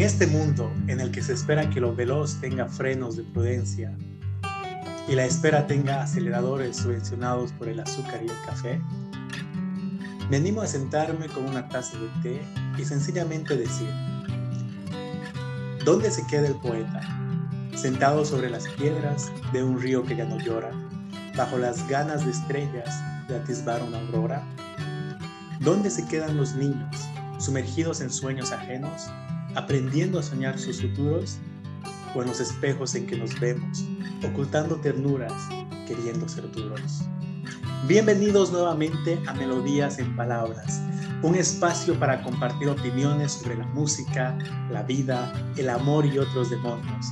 En este mundo en el que se espera que lo veloz tenga frenos de prudencia y la espera tenga aceleradores subvencionados por el azúcar y el café, me animo a sentarme con una taza de té y sencillamente decir, ¿dónde se queda el poeta? Sentado sobre las piedras de un río que ya no llora, bajo las ganas de estrellas de atisbar una aurora. ¿Dónde se quedan los niños, sumergidos en sueños ajenos, aprendiendo a soñar sus futuros? ¿O en los espejos en que nos vemos, ocultando ternuras, queriendo ser duros? Bienvenidos nuevamente a Melodías en Palabras, un espacio para compartir opiniones sobre la música, la vida, el amor y otros demonios.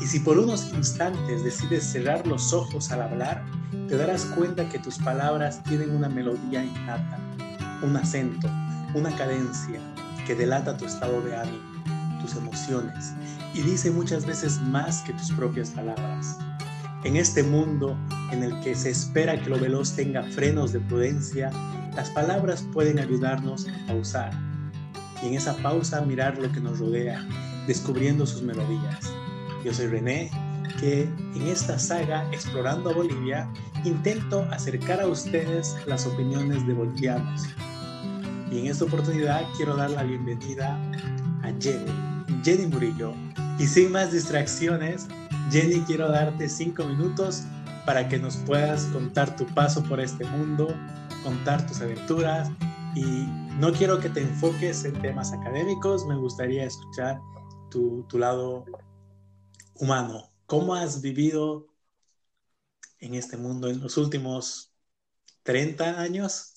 Y si por unos instantes decides cerrar los ojos al hablar, te darás cuenta que tus palabras tienen una melodía innata, un acento, una cadencia que delata tu estado de ánimo, tus emociones y dice muchas veces más que tus propias palabras. En este mundo en el que se espera que lo veloz tenga frenos de prudencia, las palabras pueden ayudarnos a pausar y en esa pausa mirar lo que nos rodea, descubriendo sus melodías. Yo soy René, que en esta saga Explorando Bolivia intento acercar a ustedes las opiniones de bolivianos. Y en esta oportunidad quiero dar la bienvenida a Jenny, Jenny Murillo. Y sin más distracciones, Jenny, quiero darte cinco minutos para que nos puedas contar tu paso por este mundo, contar tus aventuras y no quiero que te enfoques en temas académicos, me gustaría escuchar tu, tu lado humano. ¿Cómo has vivido en este mundo en los últimos 30 años?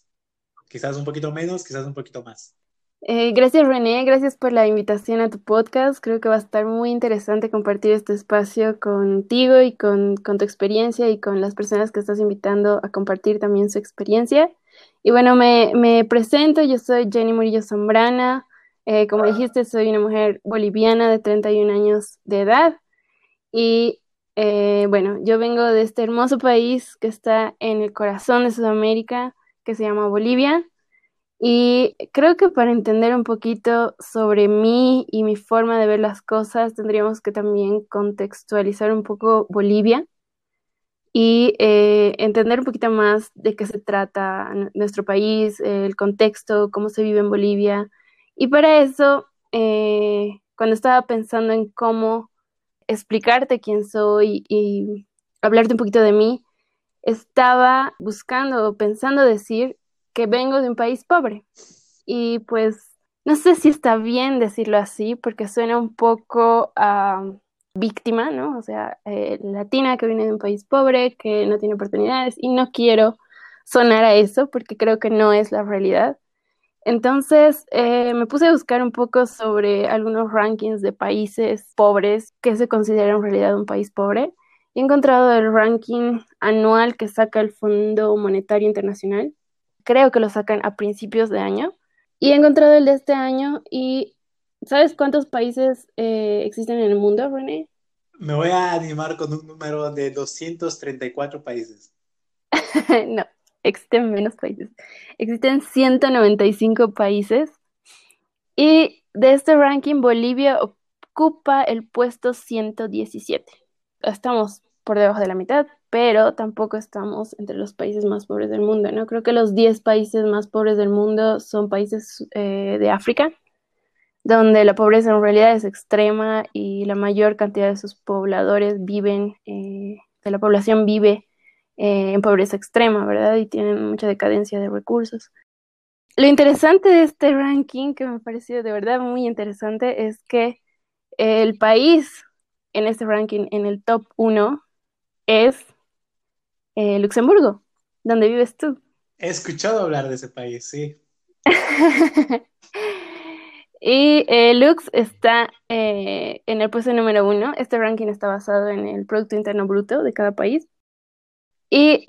Quizás un poquito menos, quizás un poquito más. Eh, gracias René, gracias por la invitación a tu podcast. Creo que va a estar muy interesante compartir este espacio contigo y con, tu experiencia y con las personas que estás invitando a compartir también su experiencia. Y bueno, me, presento, yo soy Jenny Murillo Zambrana. Eh, como dijiste, soy una mujer boliviana de 31 años de edad. Y eh, bueno, yo vengo de este hermoso país que está en el corazón de Sudamérica, que se llama Bolivia. Y creo que para entender un poquito sobre mí y mi forma de ver las cosas, tendríamos que también contextualizar un poco Bolivia y eh, entender un poquito más de qué se trata nuestro país, el contexto, cómo se vive en Bolivia. Y para eso, eh, cuando estaba pensando en cómo explicarte quién soy y hablarte un poquito de mí, estaba buscando, pensando decir que vengo de un país pobre. Y pues no sé si está bien decirlo así, porque suena un poco a víctima, ¿no? O sea, eh, latina que viene de un país pobre, que no tiene oportunidades, y no quiero sonar a eso, porque creo que no es la realidad. Entonces eh, me puse a buscar un poco sobre algunos rankings de países pobres que se consideran en realidad un país pobre. He encontrado el ranking anual que saca el Fondo Monetario Internacional creo que lo sacan a principios de año. Y he encontrado el de este año y ¿sabes cuántos países eh, existen en el mundo, René? Me voy a animar con un número de 234 países. no, existen menos países. Existen 195 países. Y de este ranking, Bolivia ocupa el puesto 117. Estamos por debajo de la mitad, pero tampoco estamos entre los países más pobres del mundo, ¿no? Creo que los 10 países más pobres del mundo son países eh, de África, donde la pobreza en realidad es extrema y la mayor cantidad de sus pobladores viven, eh, de la población vive eh, en pobreza extrema, ¿verdad? Y tienen mucha decadencia de recursos. Lo interesante de este ranking, que me pareció de verdad muy interesante, es que el país en este ranking, en el top 1, es eh, Luxemburgo, donde vives tú. He escuchado hablar de ese país, sí. y eh, Lux está eh, en el puesto número uno. Este ranking está basado en el Producto Interno Bruto de cada país. Y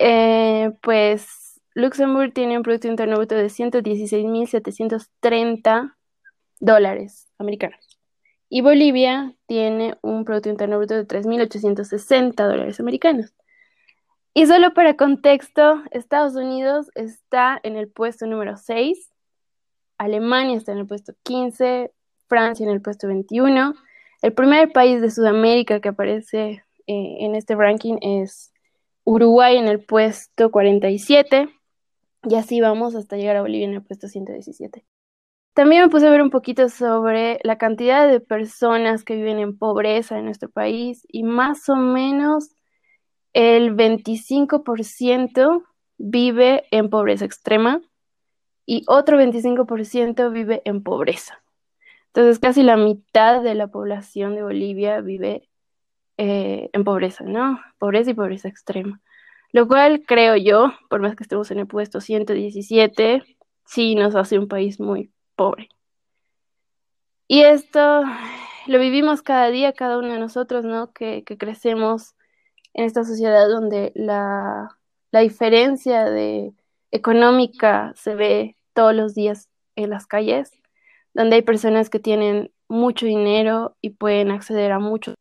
pues Luxemburgo tiene un Producto Interno Bruto de 116.730 dólares americanos. Y Bolivia tiene un Producto Interno Bruto de 3.860 dólares americanos. Y solo para contexto, Estados Unidos está en el puesto número 6, Alemania está en el puesto 15, Francia en el puesto 21. El primer país de Sudamérica que aparece eh, en este ranking es Uruguay en el puesto 47. Y así vamos hasta llegar a Bolivia en el puesto 117. También me puse a ver un poquito sobre la cantidad de personas que viven en pobreza en nuestro país y más o menos el 25% vive en pobreza extrema y otro 25% vive en pobreza. Entonces casi la mitad de la población de Bolivia vive eh, en pobreza, ¿no? Pobreza y pobreza extrema. Lo cual creo yo, por más que estemos en el puesto 117, sí nos hace un país muy pobre. Y esto lo vivimos cada día, cada uno de nosotros, ¿no? Que, crecemos en esta sociedad donde la, la diferencia de económica se ve todos los días en las calles, donde hay personas que tienen mucho dinero y pueden acceder a mucho.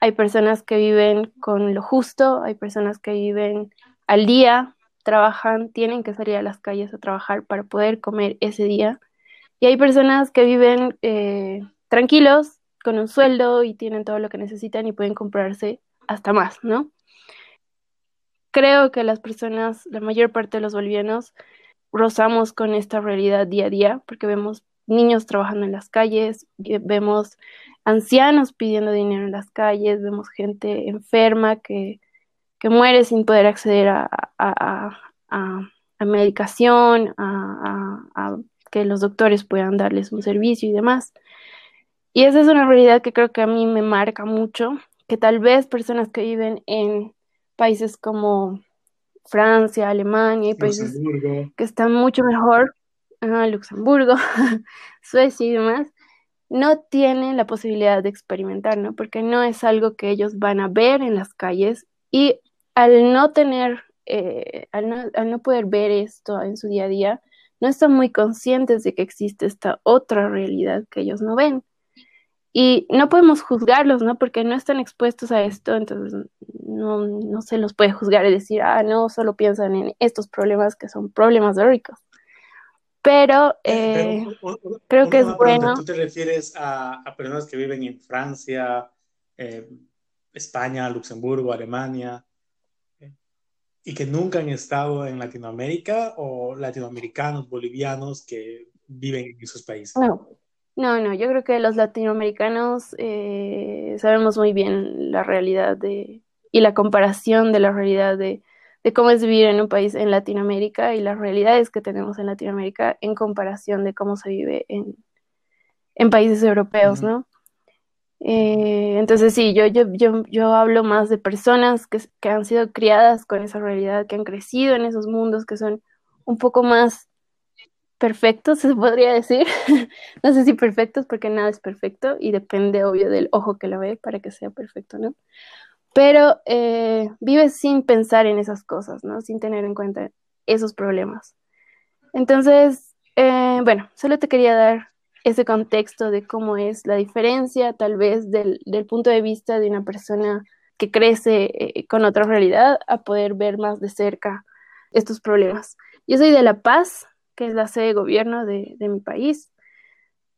Hay personas que viven con lo justo, hay personas que viven al día, trabajan, tienen que salir a las calles a trabajar para poder comer ese día. Y hay personas que viven eh, tranquilos, con un sueldo y tienen todo lo que necesitan y pueden comprarse hasta más, ¿no? Creo que las personas, la mayor parte de los bolivianos, rozamos con esta realidad día a día porque vemos niños trabajando en las calles, vemos ancianos pidiendo dinero en las calles, vemos gente enferma que que muere sin poder acceder a, medicación, a, que los doctores puedan darles un servicio y demás. Y esa es una realidad que creo que a mí me marca mucho, que tal vez personas que viven en países como Francia, Alemania y países que están mucho mejor, Luxemburgo, Suecia y demás, no tienen la posibilidad de experimentar, ¿no? Porque no es algo que ellos van a ver en las calles y al no tener, eh, al, no, al, no, poder ver esto en su día a día, no están muy conscientes de que existe esta otra realidad que ellos no ven. Y no podemos juzgarlos, ¿no? Porque no están expuestos a esto, entonces no, no se los puede juzgar y decir, ah, no, solo piensan en estos problemas que son problemas de ricos. Pero, eh, creo que es bueno. ¿Tú te refieres a, a, personas que viven en Francia, eh, España, Luxemburgo, Alemania, y que nunca han estado en Latinoamérica o latinoamericanos, bolivianos que viven en esos países? No, no, no, yo creo que los latinoamericanos eh, sabemos muy bien la realidad de, y la comparación de la realidad de, de, cómo es vivir en un país en Latinoamérica y las realidades que tenemos en Latinoamérica en comparación de cómo se vive en, en países europeos, ¿no? Eh, entonces sí, yo, yo, yo, yo, hablo más de personas que, que, han sido criadas con esa realidad, que han crecido en esos mundos que son un poco más perfectos, se podría decir. no sé si perfectos porque nada es perfecto y depende obvio del ojo que lo ve para que sea perfecto, ¿no? Pero eh, vive sin pensar en esas cosas, ¿no? Sin tener en cuenta esos problemas. Entonces, eh, bueno, solo te quería dar ese contexto de cómo es la diferencia tal vez del, punto de vista de una persona que crece eh, con otra realidad a poder ver más de cerca estos problemas. Yo soy de La Paz, que es la sede de gobierno de, mi país.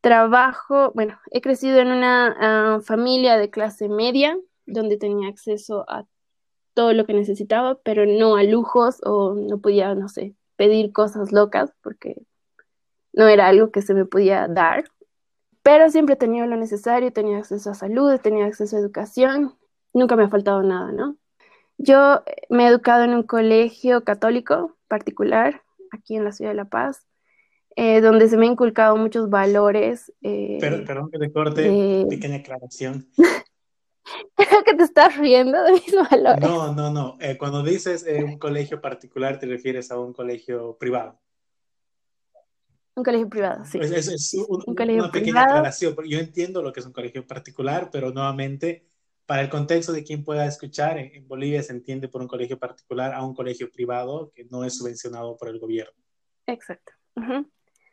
Trabajo, bueno, he crecido en una ah, familia de clase media, donde tenía acceso a todo lo que necesitaba, pero no a lujos o no podía, no sé, pedir cosas locas porque no era algo que se me podía dar, pero siempre he tenido lo necesario, tenía acceso a salud, tenía acceso a educación, nunca me ha faltado nada, ¿no? Yo me he educado en un colegio católico particular, aquí en la ciudad de La Paz, eh, donde se me han inculcado muchos valores. Eh, perdón que te corte, pequeña aclaración. Creo que te estás riendo de mis valores. No, no, no. Eh, cuando dices un colegio particular, te refieres a un colegio privado. Un colegio privado, sí. Es, una pequeña aclaración, porque yo entiendo lo que es un colegio particular, pero nuevamente, para el contexto de quien pueda escuchar, en, Bolivia se entiende por un colegio particular a un colegio privado que no es subvencionado por el gobierno. Exacto.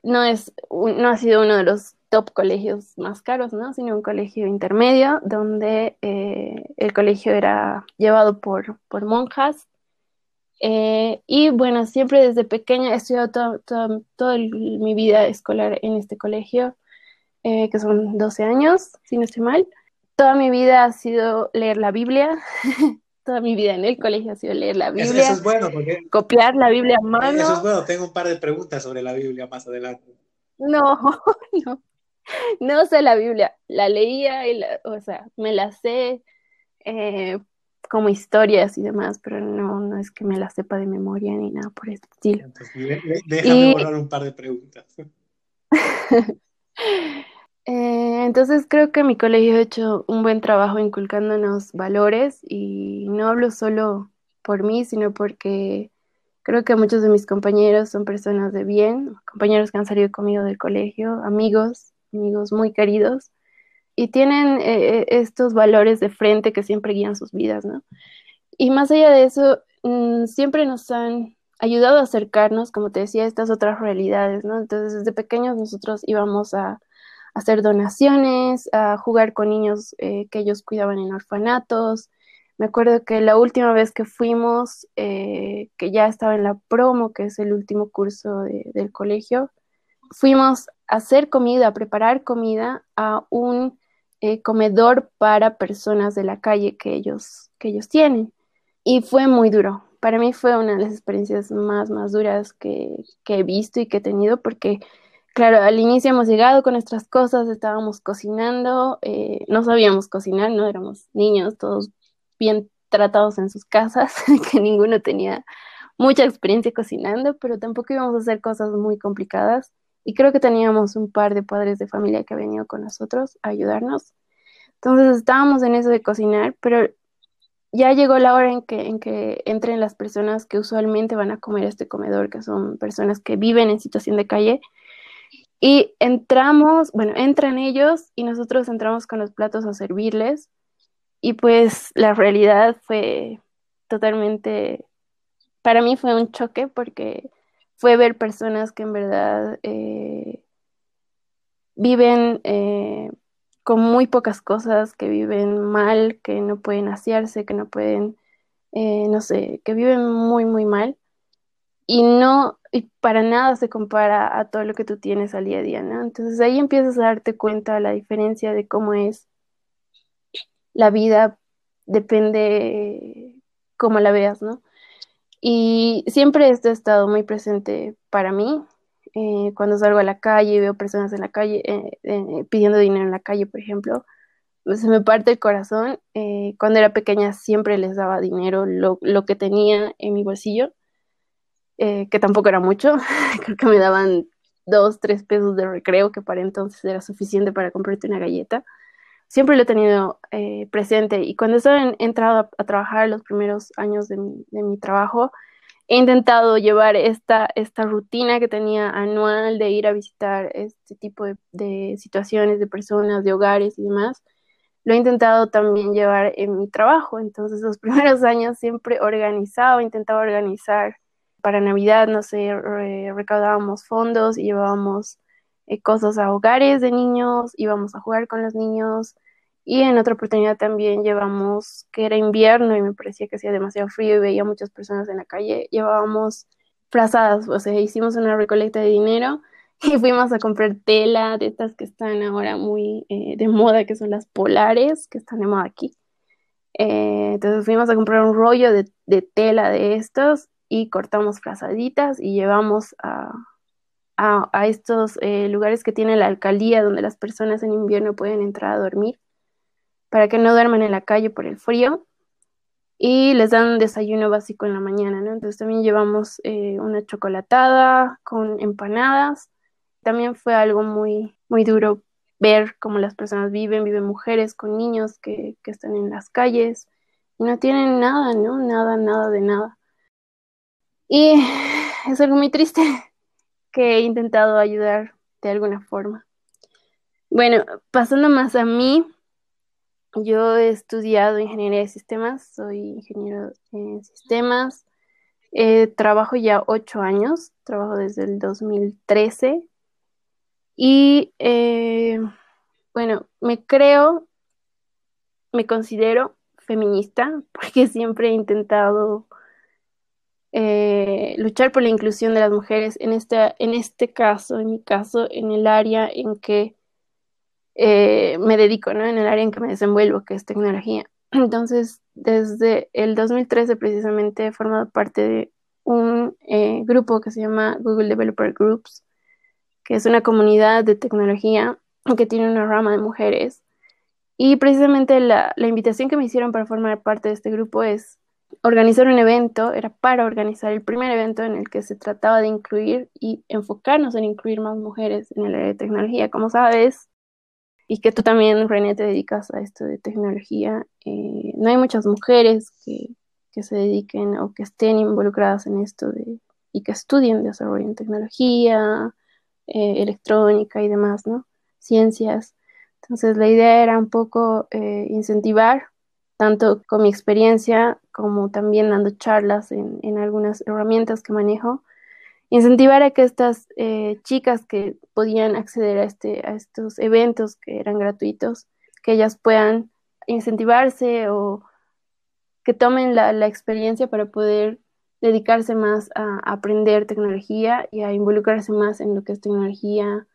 no, es no ha sido uno de los top colegios más caros, ¿no? Sino un colegio intermedio donde eh, el colegio era llevado por, por monjas Eh, y bueno, siempre desde pequeña he estudiado toda mi vida escolar en este colegio, eh, que son 12 años, si no estoy mal. Toda mi vida ha sido leer la Biblia. toda mi vida en el colegio ha sido leer la Biblia. Eso, es bueno, porque... Copiar la Biblia a mano. Eso es bueno, tengo un par de preguntas sobre la Biblia más adelante. No, no, no sé la Biblia. La leía, y o sea, me la sé eh, como historias y demás, pero no, no es que me la sepa de memoria ni nada por el estilo. déjame borrar un par de preguntas. Eh, entonces creo que mi colegio ha hecho un buen trabajo inculcándonos valores y no hablo solo por mí, sino porque creo que muchos de mis compañeros son personas de bien, compañeros que han salido conmigo del colegio, amigos, amigos muy queridos y tienen eh, eh, estos valores de frente que siempre guían sus vidas, ¿no? Y más allá de eso, mm, siempre nos han ayudado a acercarnos, como te decía, a estas otras realidades, ¿no? Entonces, desde pequeños nosotros íbamos a, hacer donaciones, a jugar con niños eh, que ellos cuidaban en orfanatos. Me acuerdo que la última vez que fuimos, que ya estaba en la promo, que es el último curso del colegio, fuimos a hacer comida, a preparar comida a un eh, comedor para personas de la calle que ellos, que ellos tienen. Y fue muy duro. Para mí fue una de las experiencias más, más duras que, he visto y que he tenido porque, claro, al inicio hemos llegado con nuestras cosas, estábamos cocinando, eh, no sabíamos cocinar, no éramos niños, todos bien tratados en sus casas, que ninguno tenía mucha experiencia cocinando, pero tampoco íbamos a hacer cosas muy complicadas. Y creo que teníamos un par de padres de familia que han venido con nosotros a ayudarnos. Entonces estábamos en eso de cocinar, pero ya llegó la hora en que, en que entren las personas que usualmente van a comer a este comedor, que son personas que viven en situación de calle. Y entramos, bueno, entran ellos y nosotros entramos con los platos a servirles. Y pues la realidad fue totalmente, para mí fue un choque porque fue ver personas que en verdad eh, viven eh, con muy pocas cosas, que viven mal, que no pueden asearse, que no pueden, eh, no sé, que viven muy, muy mal. Y no, y para nada se compara a todo lo que tú tienes al día a día, ¿no? Entonces ahí empiezas a darte cuenta la diferencia de cómo es la vida, depende cómo la veas, ¿no? Y siempre esto ha estado muy presente para mí. Eh, cuando salgo a la calle y veo personas en la calle eh, eh, pidiendo dinero en la calle, por ejemplo, pues, se me parte el corazón. cuando era pequeña siempre les daba dinero, lo, lo que tenía en mi bolsillo, que tampoco era mucho. Creo que me daban dos, tres pesos de recreo, que para entonces era suficiente para comprarte una galleta siempre lo he tenido eh, presente y cuando he entrado a, trabajar los primeros años de mi, trabajo, he intentado llevar esta, esta rutina que tenía anual de ir a visitar este tipo de, situaciones, de personas, de hogares y demás. Lo he intentado también llevar en mi trabajo, entonces los primeros años siempre organizaba, intentaba organizar para Navidad, no sé, recaudábamos fondos y llevábamos eh, cosas a hogares de niños, íbamos a jugar con los niños y en otra oportunidad también llevamos, que era invierno y me parecía que hacía demasiado frío y veía muchas personas en la calle, llevábamos frazadas, o sea, hicimos una recolecta de dinero y fuimos a comprar tela de estas que están ahora muy eh, de moda, que son las polares, que están de moda aquí. Eh, entonces fuimos a comprar un rollo de, tela de estos y cortamos frazaditas y llevamos a, a, estos eh, lugares que tiene la alcaldía donde las personas en invierno pueden entrar a dormir para que no duerman en la calle por el frío y les dan un desayuno básico en la mañana, ¿no? Entonces también llevamos eh, una chocolatada con empanadas. También fue algo muy, muy duro ver cómo las personas viven, viven mujeres con niños que, que están en las calles y no tienen nada, ¿no? Nada, nada de nada. Y es algo muy triste que he intentado ayudar de alguna forma. Bueno, pasando más a mí, yo he estudiado ingeniería de sistemas, soy ingeniero en sistemas, eh, trabajo ya ocho años, trabajo desde el 2013 y eh, bueno, me creo, me considero feminista porque siempre he intentado eh, luchar por la inclusión de las mujeres en este, en este caso, en mi caso, en el área en que eh, me dedico, ¿no? En el área en que me desenvuelvo, que es tecnología. Entonces, desde el 2013 precisamente he formado parte de un eh, grupo que se llama Google Developer Groups, que es una comunidad de tecnología que tiene una rama de mujeres. Y precisamente la, la invitación que me hicieron para formar parte de este grupo es organizar un evento, era para organizar el primer evento en el que se trataba de incluir y enfocarnos en incluir más mujeres en el área de tecnología. Como sabes, y que tú también, René, te dedicas a esto de tecnología, eh, no hay muchas mujeres que, que, se dediquen o que estén involucradas en esto de, y que estudien desarrollo en tecnología, eh, electrónica y demás, ¿no? Ciencias. Entonces, la idea era un poco eh, incentivar tanto con mi experiencia como también dando charlas en, algunas herramientas que manejo, incentivar a que estas eh, chicas que podían acceder a, este, a estos eventos que eran gratuitos, que ellas puedan incentivarse o que tomen la, experiencia para poder dedicarse más a, aprender tecnología y a involucrarse más en lo que es tecnología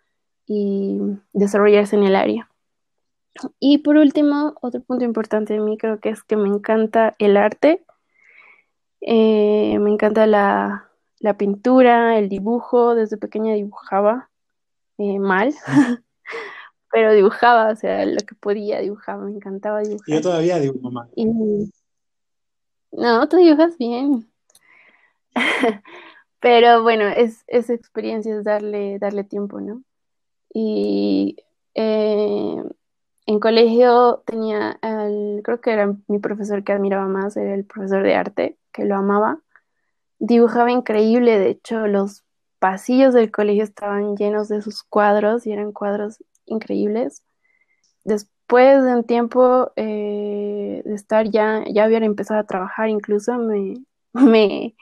y desarrollarse en el área. Y por último, otro punto importante de mí creo que es que me encanta el arte. Eh, me encanta la, pintura, el dibujo. Desde pequeña dibujaba eh, mal, pero dibujaba, o sea, lo que podía dibujaba, me encantaba dibujar. Yo todavía dibujo mal. No, tú dibujas bien. pero bueno, es, esa experiencia es darle, darle tiempo, ¿no? Y eh, en colegio tenía, creo que era mi profesor que admiraba más, era el profesor de arte, que lo amaba. Dibujaba increíble, de hecho los pasillos del colegio estaban llenos de sus cuadros y eran cuadros increíbles. Después de un tiempo eh, de estar ya, ya había empezado a trabajar, incluso me, me,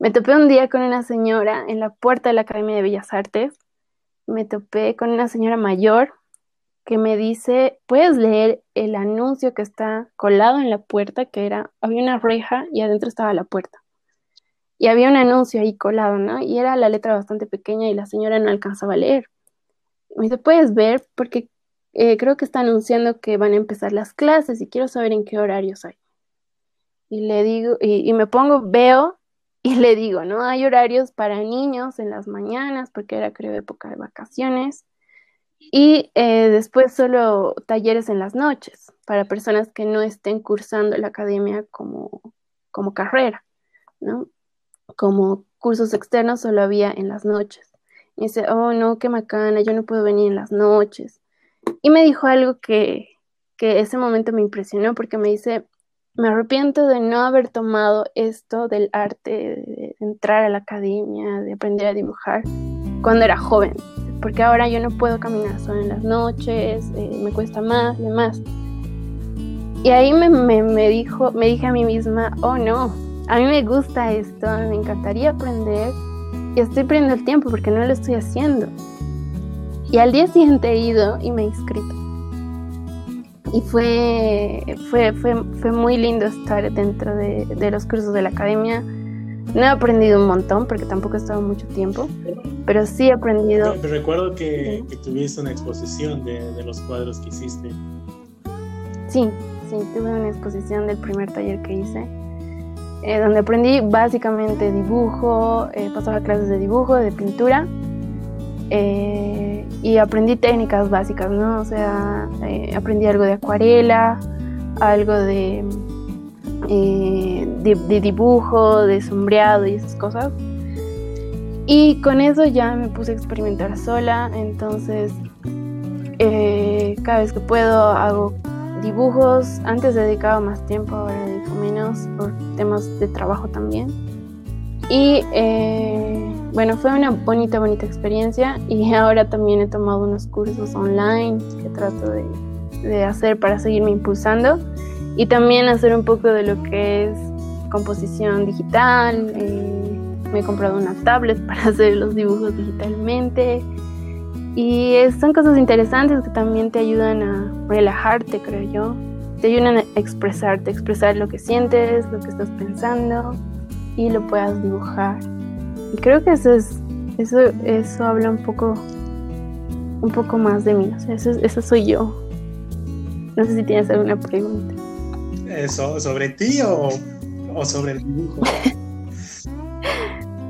me topé un día con una señora en la puerta de la Academia de Bellas Artes. Me topé con una señora mayor que me dice, puedes leer el anuncio que está colado en la puerta, que era, había una reja y adentro estaba la puerta. Y había un anuncio ahí colado, ¿no? Y era la letra bastante pequeña y la señora no alcanzaba a leer. Me dice, puedes ver porque eh, creo que está anunciando que van a empezar las clases y quiero saber en qué horarios hay. Y le digo, y, y me pongo, veo y le digo, ¿no? Hay horarios para niños en las mañanas porque era creo época de vacaciones y eh, después solo talleres en las noches para personas que no estén cursando la academia como, como carrera, ¿no? Como cursos externos solo había en las noches. Y dice, oh no, qué macana, yo no puedo venir en las noches. Y me dijo algo que, que ese momento me impresionó porque me dice, me arrepiento de no haber tomado esto del arte, de entrar a la academia, de aprender a dibujar cuando era joven porque ahora yo no puedo caminar solo en las noches, eh, me cuesta más y demás. Y ahí me, me, dijo, me dije a mí misma, oh no, a mí me gusta esto, me encantaría aprender y estoy perdiendo el tiempo porque no lo estoy haciendo. Y al día siguiente he ido y me he inscrito. Y fue, fue, fue, fue muy lindo estar dentro de, de los cursos de la academia no he aprendido un montón porque tampoco he estado mucho tiempo, pero sí he aprendido. recuerdo que, tuviste una exposición de, los cuadros que hiciste. Sí, sí, tuve una exposición del primer taller que hice, eh, donde aprendí básicamente dibujo, eh, pasaba clases de dibujo, de pintura, eh, y aprendí técnicas básicas, ¿no? O sea, aprendí algo de acuarela, algo de eh, de, dibujo, de sombreado y esas cosas. Y con eso ya me puse a experimentar sola, entonces eh, cada vez que puedo hago dibujos. Antes dedicaba más tiempo, ahora dedico menos por temas de trabajo también. Y eh, bueno, fue una bonita, bonita experiencia y ahora también he tomado unos cursos online que trato de, de hacer para seguirme impulsando y también hacer un poco de lo que es composición digital. Eh, me he comprado una tablet para hacer los dibujos digitalmente. Y son cosas interesantes que también te ayudan a relajarte, creo yo. Te ayudan a expresarte, expresar lo que sientes, lo que estás pensando. y lo puedas dibujar. Y creo que eso es, eso, eso habla un poco, un poco más de mí. eso, eso soy yo. No sé si tienes alguna pregunta. ¿Eso, ¿Sobre ti o, o sobre el dibujo?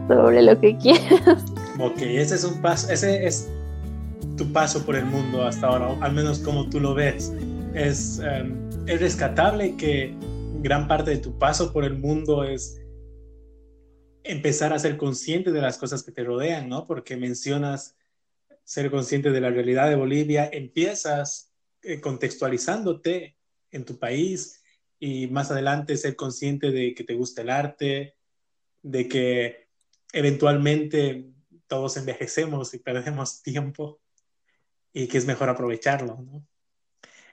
sobre lo que quieras. Ok, ese es un paso, ese es tu paso por el mundo hasta ahora, al menos como tú lo ves. Es, em, es rescatable que gran parte de tu paso por el mundo es empezar a ser consciente de las cosas que te rodean, ¿no? Porque mencionas ser consciente de la realidad de Bolivia, empiezas eh, contextualizándote en tu país y más adelante ser consciente de que te gusta el arte, de que eventualmente todos envejecemos y perdemos tiempo y que es mejor aprovecharlo, ¿no?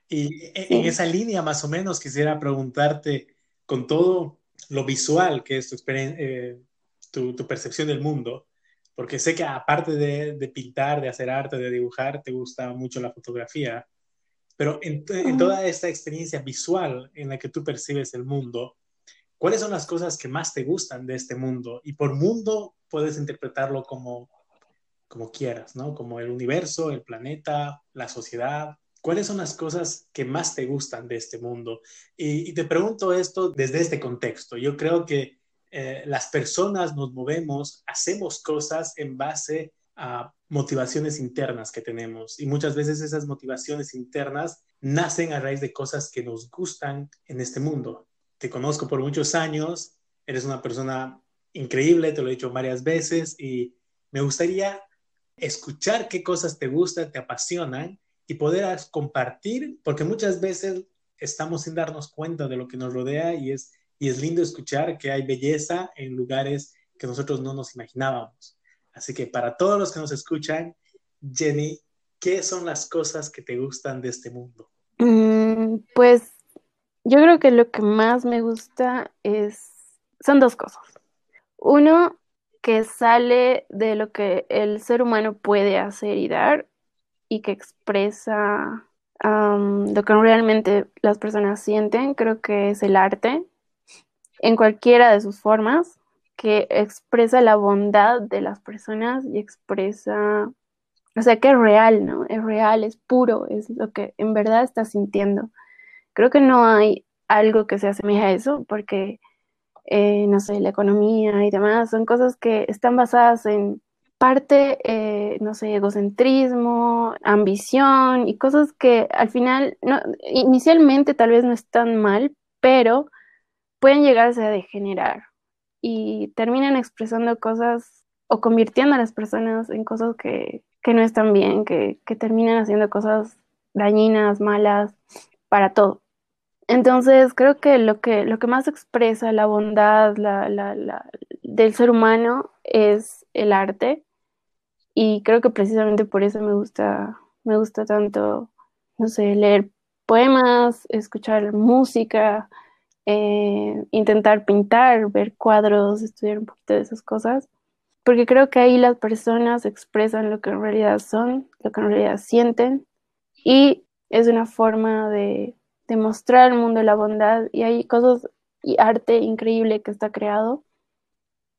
Y en esa línea más o menos quisiera preguntarte con todo lo visual que es tu, eh, tu, tu, percepción del mundo, porque sé que aparte de, de, pintar, de hacer arte, de dibujar, te gusta mucho la fotografía, pero en, en toda esta experiencia visual en la que tú percibes el mundo, ¿cuáles son las cosas que más te gustan de este mundo? Y por mundo puedes interpretarlo como, como quieras, ¿no? Como el universo, el planeta, la sociedad. ¿Cuáles son las cosas que más te gustan de este mundo? Y, te pregunto esto desde este contexto. Yo creo que eh, las personas nos movemos, hacemos cosas en base a motivaciones internas que tenemos y muchas veces esas motivaciones internas nacen a raíz de cosas que nos gustan en este mundo. Te conozco por muchos años, eres una persona increíble, te lo he dicho varias veces y me gustaría escuchar qué cosas te gustan, te apasionan y poder compartir, porque muchas veces estamos sin darnos cuenta de lo que nos rodea y es, y es lindo escuchar que hay belleza en lugares que nosotros no nos imaginábamos. Así que para todos los que nos escuchan, Jenny, ¿qué son las cosas que te gustan de este mundo? Mm, pues yo creo que lo que más me gusta es, son dos cosas. Uno, que sale de lo que el ser humano puede hacer y dar y que expresa lo que realmente las personas sienten, creo que es el arte en cualquiera de sus formas que expresa la bondad de las personas y expresa, o sea, que es real, ¿no? Es real, es puro, es lo que en verdad estás sintiendo. Creo que no hay algo que se asemeje a eso, porque, eh, no sé, la economía y demás son cosas que están basadas en parte, eh, no sé, egocentrismo, ambición y cosas que al final, no, inicialmente tal vez no están mal, pero pueden llegarse a degenerar y terminan expresando cosas o convirtiendo a las personas en cosas que, no están bien, que, terminan haciendo cosas dañinas, malas, para todo. Entonces, creo que lo que, lo que más expresa la bondad del ser humano es el arte. Y creo que precisamente por eso me gusta, me gusta tanto, no sé, leer poemas, escuchar música, eh, intentar pintar, ver cuadros, estudiar un poquito de esas cosas, porque creo que ahí las personas expresan lo que en realidad son, lo que en realidad sienten, y es una forma de, demostrar al mundo la bondad, y hay cosas y arte increíble que está creado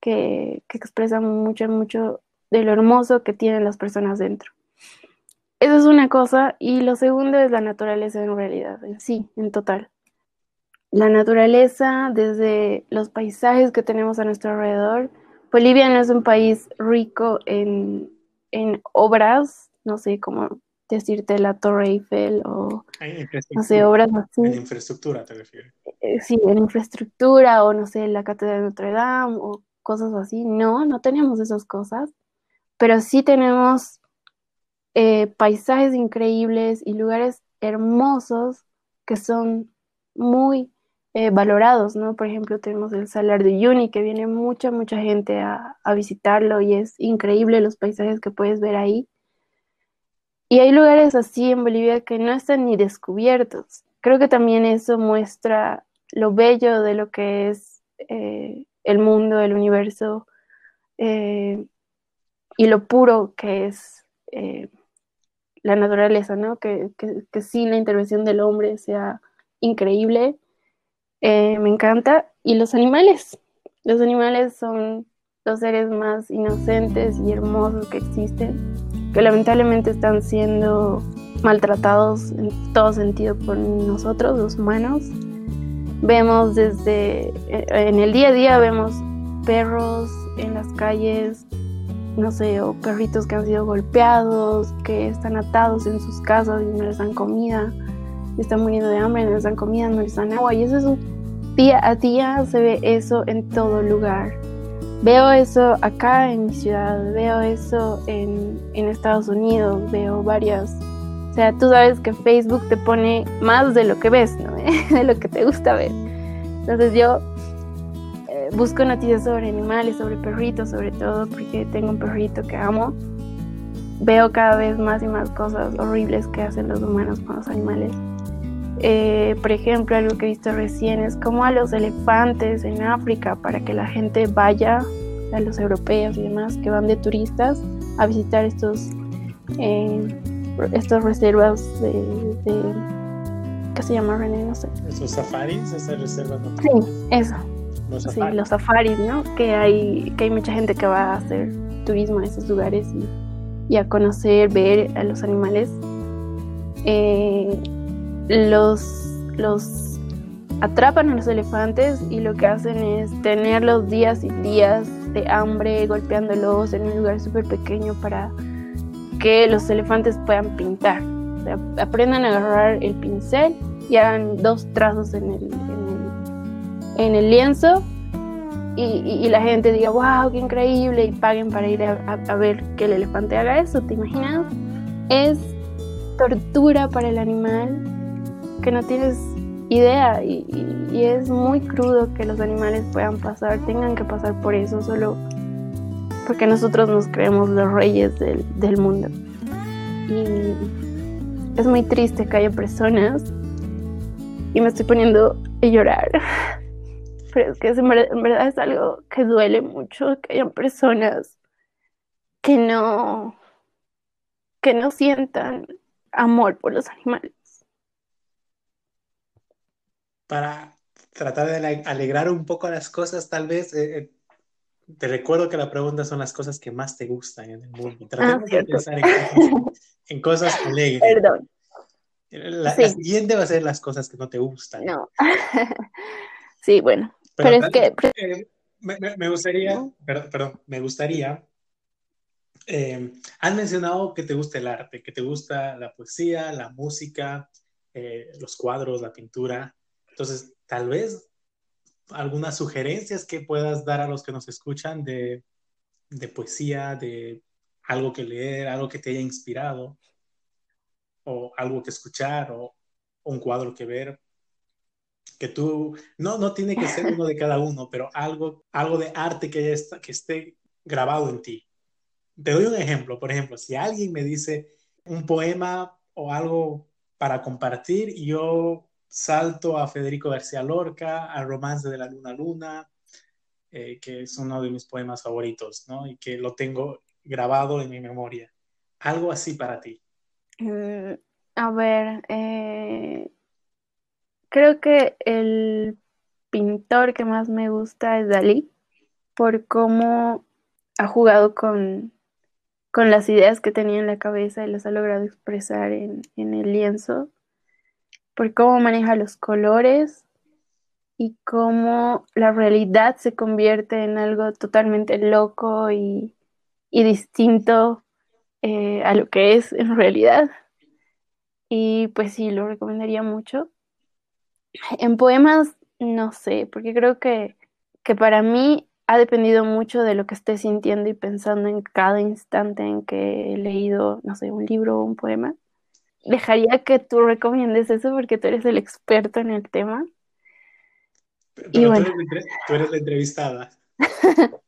que, que expresa mucho, mucho de lo hermoso que tienen las personas dentro. Eso es una cosa, y lo segundo es la naturaleza en realidad, en sí, en total la naturaleza, desde los paisajes que tenemos a nuestro alrededor. Bolivia no es un país rico en, obras, no sé cómo decirte la Torre Eiffel o no sé, obras así. En infraestructura te refieres. Eh, sí, en infraestructura o no sé, la Catedral de Notre Dame o cosas así. No, no tenemos esas cosas, pero sí tenemos eh, paisajes increíbles y lugares hermosos que son muy eh, valorados, ¿no? Por ejemplo, tenemos el Salar de Uyuni, que viene mucha, mucha gente a, visitarlo y es increíble los paisajes que puedes ver ahí. Y hay lugares así en Bolivia que no están ni descubiertos. Creo que también eso muestra lo bello de lo que es eh, el mundo, el universo eh, y lo puro que es la naturaleza, ¿no? Que, que sin la intervención del hombre sea increíble eh, me encanta. Y los animales. Los animales son los seres más inocentes y hermosos que existen, que lamentablemente están siendo maltratados en todo sentido por nosotros, los humanos. Vemos desde, eh, en el día a día vemos perros en las calles, no sé, o perritos que han sido golpeados, que están atados en sus casas y no les dan comida, están muriendo de hambre, no les dan comida, no les dan agua. Y eso es un día a día, se ve eso en todo lugar. Veo eso acá en mi ciudad, veo eso en, en Estados Unidos, veo varias. O sea, tú sabes que Facebook te pone más de lo que ves, ¿no? de lo que te gusta ver. Entonces yo busco noticias sobre animales, sobre perritos, sobre todo porque tengo un perrito que amo. Veo cada vez más y más cosas horribles que hacen los humanos con los animales. Eh, por ejemplo, algo que he visto recién es como a los elefantes en África para que la gente vaya, a los europeos y demás que van de turistas a visitar estos, eh, estos reservas de, ¿qué se llama René? No sé. ¿Esos safaris? ¿Esas reservas? Sí, eso los safaris. Sí, los safaris, ¿no? Que hay, que hay mucha gente que va a hacer turismo en esos lugares y, a conocer, ver a los animales. Eh, los, los atrapan a los elefantes y lo que hacen es tenerlos días y días de hambre, golpeándolos en un lugar súper pequeño para que los elefantes puedan pintar. Aprendan a agarrar el pincel y hagan dos trazos en el, en el lienzo y, la gente diga, wow, qué increíble, y paguen para ir a, ver que el elefante haga eso, ¿te imaginas? Es tortura para el animal que no tienes idea y, es muy crudo que los animales puedan pasar, tengan que pasar por eso solo porque nosotros nos creemos los reyes del, del mundo. Y es muy triste que haya personas y me estoy poniendo a llorar pero es que en verdad, es algo que duele mucho, que hayan personas que no, que no sientan amor por los animales. Para tratar de alegrar un poco las cosas, tal vez, eh, eh, te recuerdo que la pregunta son las cosas que más te gustan en el mundo. Tratemos ah, de pensar en cosas, alegres. Perdón. La, la, siguiente va a ser las cosas que no te gustan. No. sí, bueno, pero, es que... Eh, me, gustaría, perdón, me gustaría, eh, has mencionado que te gusta el arte, que te gusta la poesía, la música, eh, los cuadros, la pintura. Entonces, tal vez algunas sugerencias que puedas dar a los que nos escuchan de, de poesía, de algo que leer, algo que te haya inspirado, o algo que escuchar, o un cuadro que ver, que tú, no, no tiene que ser uno de cada uno, pero algo, algo de arte que, está, que esté grabado en ti. Te doy un ejemplo, por ejemplo, si alguien me dice un poema o algo para compartir, yo salto a Federico García Lorca, al Romance de la Luna Luna, eh, que es uno de mis poemas favoritos, ¿no? Y que lo tengo grabado en mi memoria. Algo así para ti. Mm, a ver, eh, Creo que el pintor que más me gusta es Dalí, por cómo ha jugado con, con las ideas que tenía en la cabeza y las ha logrado expresar en, el lienzo, por cómo maneja los colores y cómo la realidad se convierte en algo totalmente loco y, distinto eh, a lo que es en realidad. Y pues sí, lo recomendaría mucho. En poemas, no sé, porque creo que, que para mí ha dependido mucho de lo que esté sintiendo y pensando en cada instante en que he leído, no sé, un libro o un poema. Dejaría que tú recomiendes eso porque tú eres el experto en el tema. y bueno. tú, eres, la entrevistada.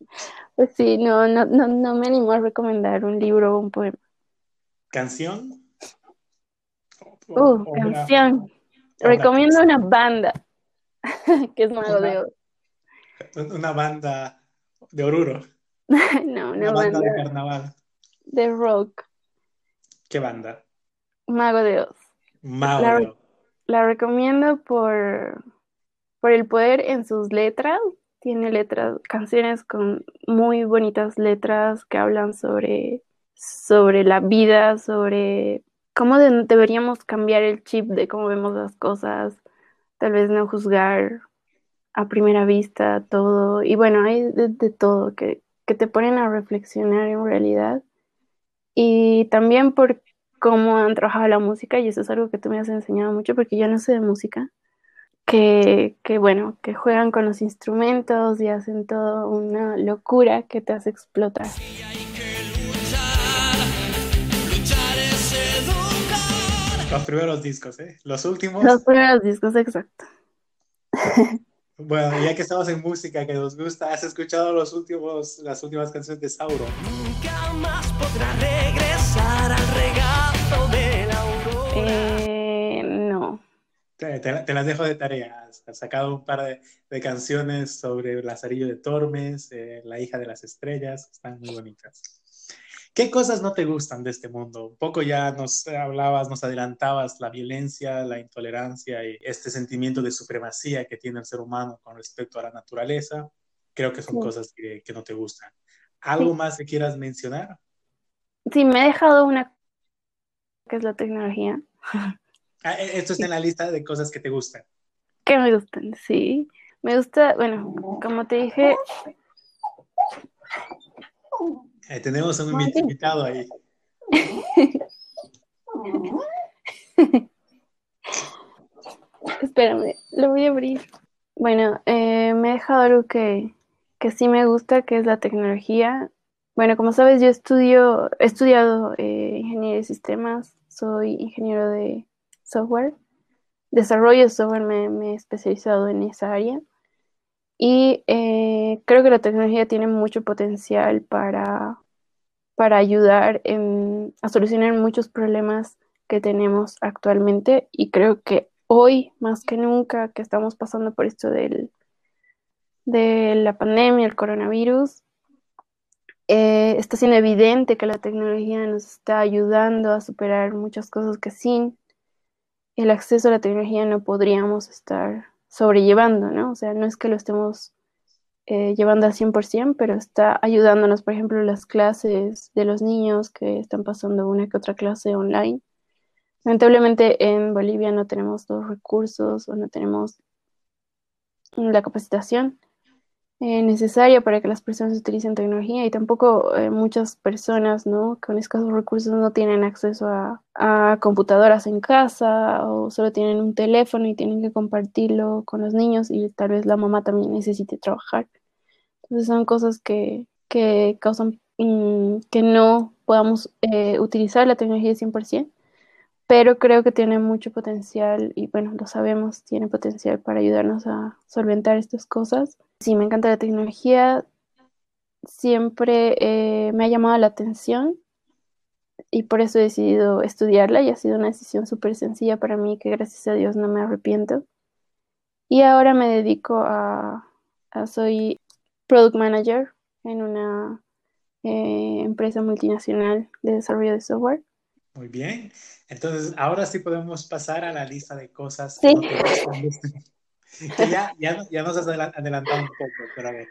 pues sí, no, no, no, no me animo a recomendar un libro o un poema. ¿Canción? uh, canción. Recomiendo una banda, que es Mago de Oz. Una banda de Oruro. no, una, banda, de carnaval. De rock. ¿Qué banda? Mago de Oz. Mago la, La recomiendo por, por el poder en sus letras. Tiene letras, canciones con muy bonitas letras que hablan sobre, sobre la vida, sobre cómo deberíamos cambiar el chip de cómo vemos las cosas, tal vez no juzgar a primera vista todo, y bueno, hay de, todo que, que, te ponen a reflexionar en realidad, y también por cómo han trabajado la música, y eso es algo que tú me has enseñado mucho, porque yo no sé de música, que, que bueno, que juegan con los instrumentos y hacen todo una locura que te hace explotar. Los primeros discos, ¿eh? Los últimos. Los primeros discos, exacto. Bueno, ya que estamos en música que nos gusta, ¿has escuchado los últimos, las últimas canciones de Sauron? Nunca más podrá Te, las dejo de tarea. Has sacado un par de, de canciones sobre Lazarillo de Tormes, eh, La hija de las estrellas, están muy bonitas. ¿Qué cosas no te gustan de este mundo? Un poco ya nos hablabas, nos adelantabas la violencia, la intolerancia y este sentimiento de supremacía que tiene el ser humano con respecto a la naturaleza. Creo que son cosas que, no te gustan. ¿Algo más que quieras mencionar? Sí, me he dejado una que es la tecnología. Ah, e, esto está en la lista de cosas que te gustan. Que me gustan, sí. Me gusta, bueno, como te dije, eh, tenemos un invitado ahí. Espérame, lo voy a abrir. Bueno, eh, me he dejado algo que, que, sí me gusta, que es la tecnología. Bueno, como sabes, yo estudio, he estudiado eh, ingeniería de sistemas, soy ingeniero de software, desarrollo de software, me, he especializado en esa área. Y eh, creo que la tecnología tiene mucho potencial para, para ayudar a solucionar muchos problemas que tenemos actualmente y creo que hoy más que nunca que estamos pasando por esto del, de la pandemia, el coronavirus, eh, está siendo evidente que la tecnología nos está ayudando a superar muchas cosas que sin el acceso a la tecnología no podríamos estar sobrellevando, ¿no? O sea, no es que lo estemos eh, llevando al 100%, pero está ayudándonos, por ejemplo, las clases de los niños que están pasando una que otra clase online. Lamentablemente en Bolivia no tenemos los recursos o no tenemos la capacitación eh, necesaria para que las personas utilicen tecnología y tampoco eh, muchas personas ¿no? con escasos recursos no tienen acceso a, computadoras en casa o solo tienen un teléfono y tienen que compartirlo con los niños y tal vez la mamá también necesite trabajar. Entonces son cosas que, que causan mm, que no podamos eh, utilizar la tecnología 100% pero creo que tiene mucho potencial y bueno, lo sabemos, tiene potencial para ayudarnos a solventar estas cosas. Sí, me encanta la tecnología, siempre eh, me ha llamado la atención y por eso he decidido estudiarla y ha sido una decisión súper sencilla para mí que gracias a Dios no me arrepiento. Y ahora me dedico a, soy product manager en una eh, empresa multinacional de desarrollo de software. Muy bien. Entonces, ahora sí podemos pasar a la lista de cosas que, ya, ya, nos has adelantado un poco, pero a ver.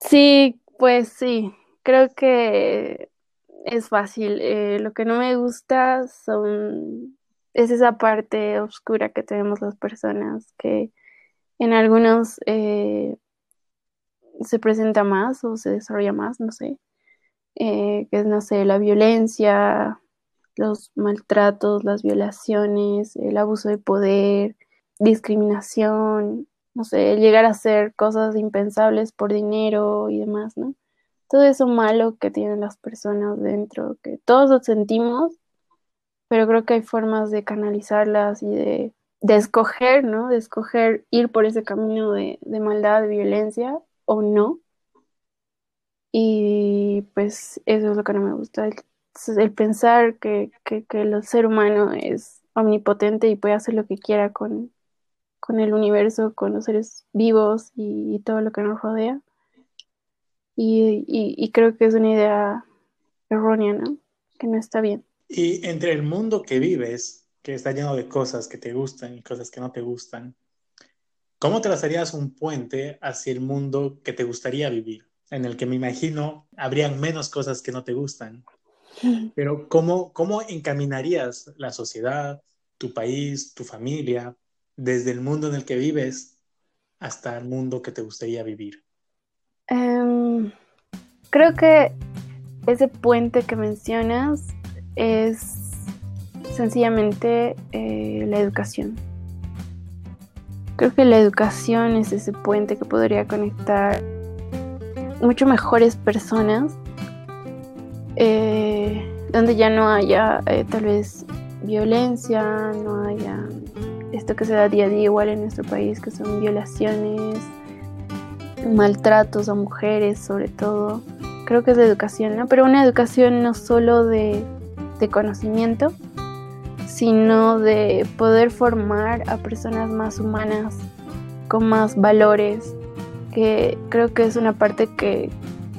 Sí, pues sí, creo que es fácil. Eh, lo que no me gusta son es esa parte oscura que tenemos las personas, que en algunos eh, se presenta más o se desarrolla más, no sé, eh, que es, no sé, la violencia, los maltratos, las violaciones, el abuso de poder, discriminación, no sé, llegar a hacer cosas impensables por dinero y demás, ¿no? Todo eso malo que tienen las personas dentro, que todos lo sentimos, pero creo que hay formas de canalizarlas y de, escoger, ¿no? De escoger ir por ese camino de, de maldad, de violencia o no. Y pues eso es lo que no me gusta, el el pensar que, el ser humano es omnipotente y puede hacer lo que quiera con, el universo, con los seres vivos y, todo lo que nos rodea. Y, creo que es una idea errónea, ¿no? Que no está bien. Y entre el mundo que vives, que está lleno de cosas que te gustan y cosas que no te gustan, ¿Cómo trazarías un puente hacia el mundo que te gustaría vivir? En el que me imagino habrían menos cosas que no te gustan. Pero ¿cómo, cómo encaminarías la sociedad, tu país, tu familia, desde el mundo en el que vives hasta el mundo que te gustaría vivir? Em, creo que ese puente que mencionas es sencillamente eh, la educación. Creo que la educación es ese puente que podría conectar mucho mejores personas, eh, donde ya no haya eh, tal vez violencia, no haya esto que se da día a día igual en nuestro país, que son violaciones, maltratos a mujeres sobre todo. Creo que es de educación, ¿no? Pero una educación no solo de, de conocimiento, sino de poder formar a personas más humanas, con más valores, que creo que es una parte que,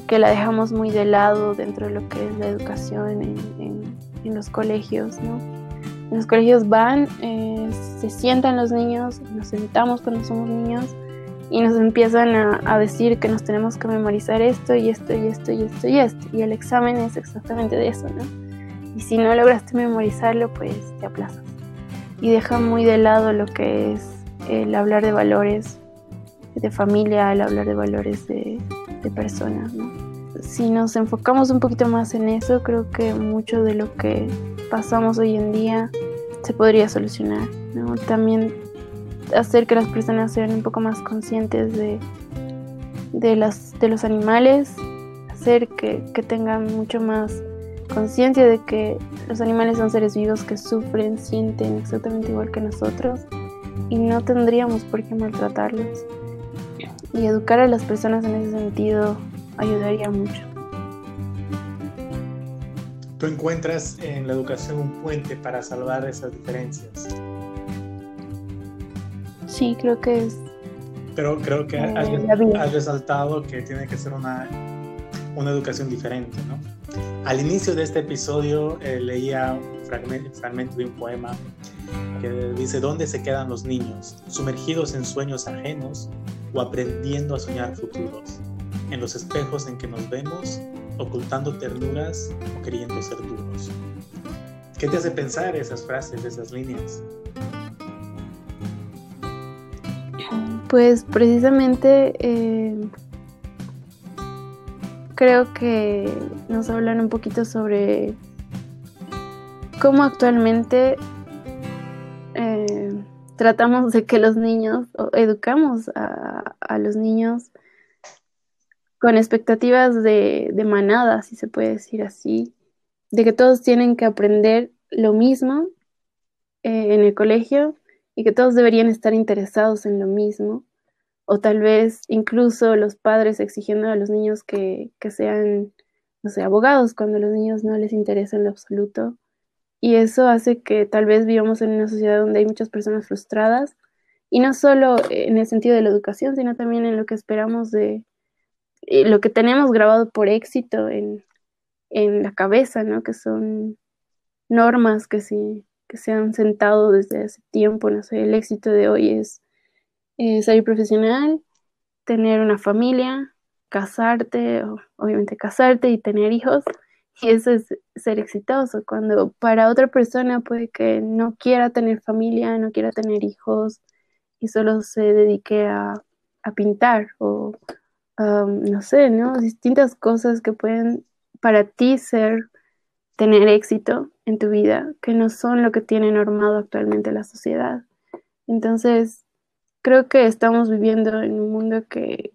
que la dejamos muy de lado dentro de lo que es la educación en, en, los colegios, ¿no? Los colegios van, eh, se sientan los niños, nos sentamos cuando somos niños y nos empiezan a, a, decir que nos tenemos que memorizar esto y esto y esto y esto y esto. Y el examen es exactamente de eso, ¿no? Y si no lograste memorizarlo, pues te aplazas. Y deja muy de lado lo que es el hablar de valores de familia, el hablar de valores de, de personas. ¿no? Si nos enfocamos un poquito más en eso, creo que mucho de lo que pasamos hoy en día se podría solucionar. ¿no? También hacer que las personas sean un poco más conscientes de, de, las, de los animales, hacer que, que tengan mucho más conciencia de que los animales son seres vivos que sufren, sienten exactamente igual que nosotros y no tendríamos por qué maltratarlos. Y educar a las personas en ese sentido ayudaría mucho. ¿Tú encuentras en la educación un puente para salvar esas diferencias? Sí, creo que es. Pero creo que has, eh, has resaltado que tiene que ser una, una educación diferente, ¿no? Al inicio de este episodio eh, leía un fragmento, fragmento de un poema que dice, ¿dónde se quedan los niños? ¿Sumergidos en sueños ajenos o aprendiendo a soñar futuros? ¿En los espejos en que nos vemos, ocultando ternuras o queriendo ser duros? ¿Qué te hace pensar esas frases, esas líneas? Pues precisamente... Eh creo que nos hablan un poquito sobre cómo actualmente eh, tratamos de que los niños, o educamos a, los niños con expectativas de, manada, si se puede decir así, de que todos tienen que aprender lo mismo eh, en el colegio y que todos deberían estar interesados en lo mismo o tal vez incluso los padres exigiendo a los niños que, sean, no sé, abogados cuando los niños no les interesa en lo absoluto. Y eso hace que tal vez vivamos en una sociedad donde hay muchas personas frustradas, y no solo en el sentido de la educación, sino también en lo que esperamos de lo que tenemos grabado por éxito en, la cabeza, ¿no? Que son normas que, sí, que se han sentado desde hace tiempo, no sé, el éxito de hoy es eh, ser profesional, tener una familia, casarte, obviamente casarte y tener hijos. Y eso es ser exitoso. Cuando para otra persona puede que no quiera tener familia, no quiera tener hijos y solo se dedique a, pintar o no sé, ¿no? Distintas cosas que pueden para ti ser tener éxito en tu vida, que no son lo que tiene normado actualmente la sociedad. Entonces, creo que estamos viviendo en un mundo que,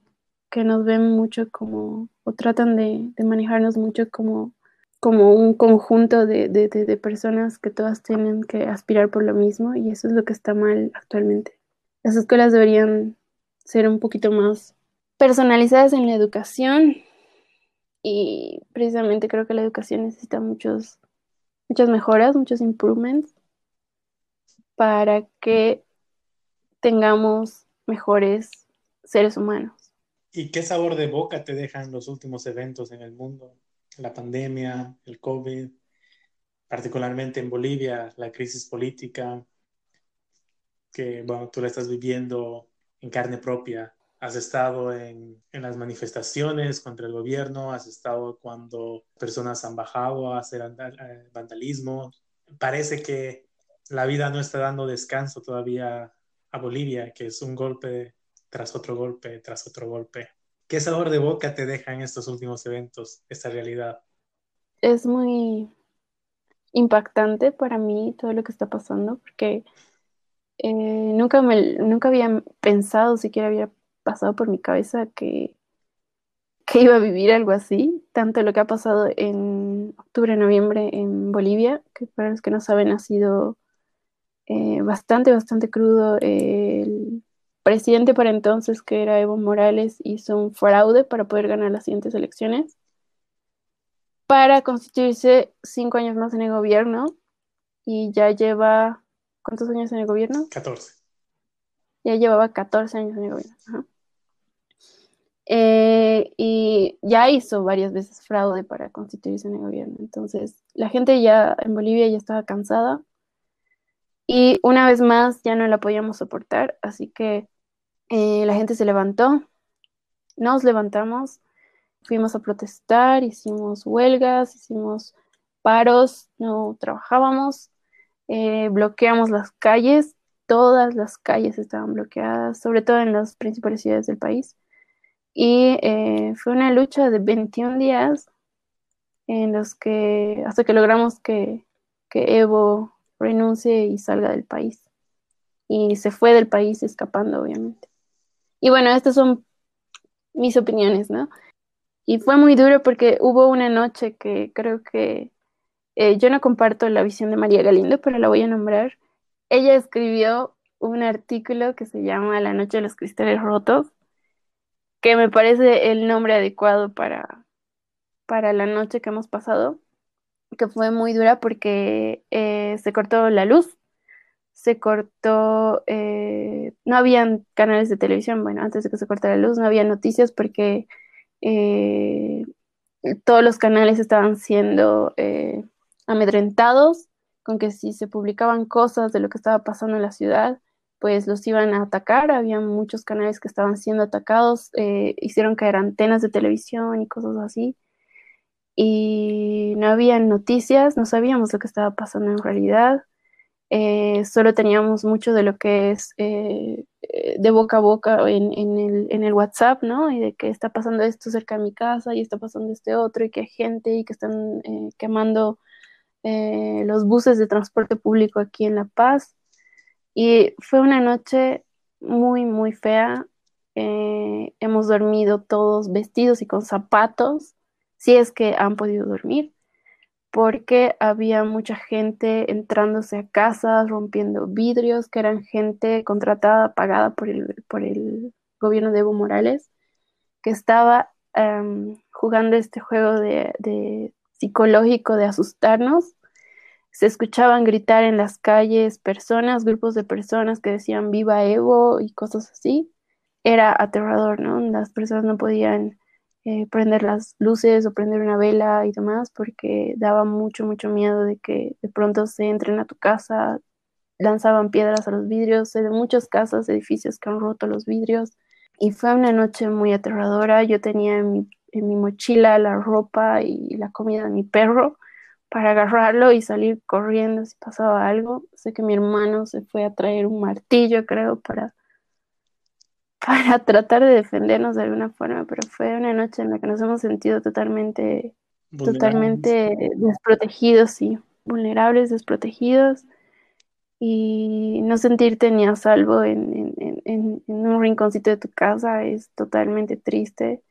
nos ven mucho como, o tratan de, manejarnos mucho como, como un conjunto de, de, personas que todas tienen que aspirar por lo mismo y eso es lo que está mal actualmente. Las escuelas deberían ser un poquito más personalizadas en la educación y precisamente creo que la educación necesita muchos, muchas mejoras, muchos improvements para que tengamos mejores seres humanos. ¿Y qué sabor de boca te dejan los últimos eventos en el mundo? La pandemia, el COVID, particularmente en Bolivia, la crisis política, que bueno, tú la estás viviendo en carne propia. Has estado en, en, las manifestaciones contra el gobierno, has estado cuando personas han bajado a hacer vandalismo. Parece que la vida no está dando descanso todavía a Bolivia, que es un golpe tras otro golpe, tras otro golpe. ¿Qué sabor de boca te dejan estos últimos eventos, esta realidad? Es muy impactante para mí todo lo que está pasando, porque eh, nunca, me, nunca había pensado, siquiera había pasado por mi cabeza que, que iba a vivir algo así, tanto lo que ha pasado en octubre, noviembre en Bolivia, que para los que no saben ha sido eh, bastante, bastante crudo. el presidente para entonces, que era Evo Morales, hizo un fraude para poder ganar las siguientes elecciones, para constituirse cinco años más en el gobierno y ya lleva, ¿cuántos años en el gobierno? 14. Ya llevaba 14 años en el gobierno. Eh, y ya hizo varias veces fraude para constituirse en el gobierno. Entonces, la gente ya en Bolivia ya estaba cansada. Y una vez más ya no la podíamos soportar, así que eh, la gente se levantó, nos levantamos, fuimos a protestar, hicimos huelgas, hicimos paros, no trabajábamos, eh, bloqueamos las calles, todas las calles estaban bloqueadas, sobre todo en las principales ciudades del país. Y eh, fue una lucha de 21 días en los que, hasta que logramos que, que Evo renuncie y salga del país. Y se fue del país escapando, obviamente. Y bueno, estas son mis opiniones, ¿no? Y fue muy duro porque hubo una noche que creo que eh, yo no comparto la visión de María Galindo, pero la voy a nombrar. Ella escribió un artículo que se llama La noche de los cristales rotos, que me parece el nombre adecuado para, para la noche que hemos pasado que fue muy dura porque eh, se cortó la luz, se cortó, eh, no habían canales de televisión, bueno, antes de que se cortara la luz no había noticias porque eh, todos los canales estaban siendo amedrentados con que si se publicaban cosas de lo que estaba pasando en la ciudad, pues los iban a atacar, había muchos canales que estaban siendo atacados, hicieron caer antenas de televisión y cosas así y no había noticias, no sabíamos lo que estaba pasando en realidad. Eh, solo teníamos mucho de lo que es eh, eh, de boca a boca en, el, en, el, WhatsApp, ¿no? Y de que está pasando esto cerca de mi casa y está pasando este otro y que hay gente y que están quemando los buses de transporte público aquí en La Paz. Y fue una noche muy, muy fea. hemos dormido todos vestidos y con zapatos si es que han podido dormir, porque había mucha gente entrándose a casas, rompiendo vidrios, que eran gente contratada, pagada por el, por el gobierno de Evo Morales, que estaba em, jugando este juego de, psicológico de asustarnos. Se escuchaban gritar en las calles personas, grupos de personas que decían viva Evo y cosas así. Era aterrador, ¿no? Las personas no podían eh, prender las luces o prender una vela y demás, porque daba mucho, mucho miedo de que de pronto se entren a tu casa, lanzaban piedras a los vidrios, de muchas casas, edificios que han roto los vidrios. Y fue una noche muy aterradora. Yo tenía en mi, en mi mochila la ropa y la comida de mi perro para agarrarlo y salir corriendo si pasaba algo. Sé que mi hermano se fue a traer un martillo, creo, para para tratar de defendernos de alguna forma, pero fue una noche en la que nos hemos sentido totalmente, totalmente desprotegidos, sí, vulnerables, desprotegidos, y no sentirte ni a salvo en, un rinconcito de tu casa es totalmente triste.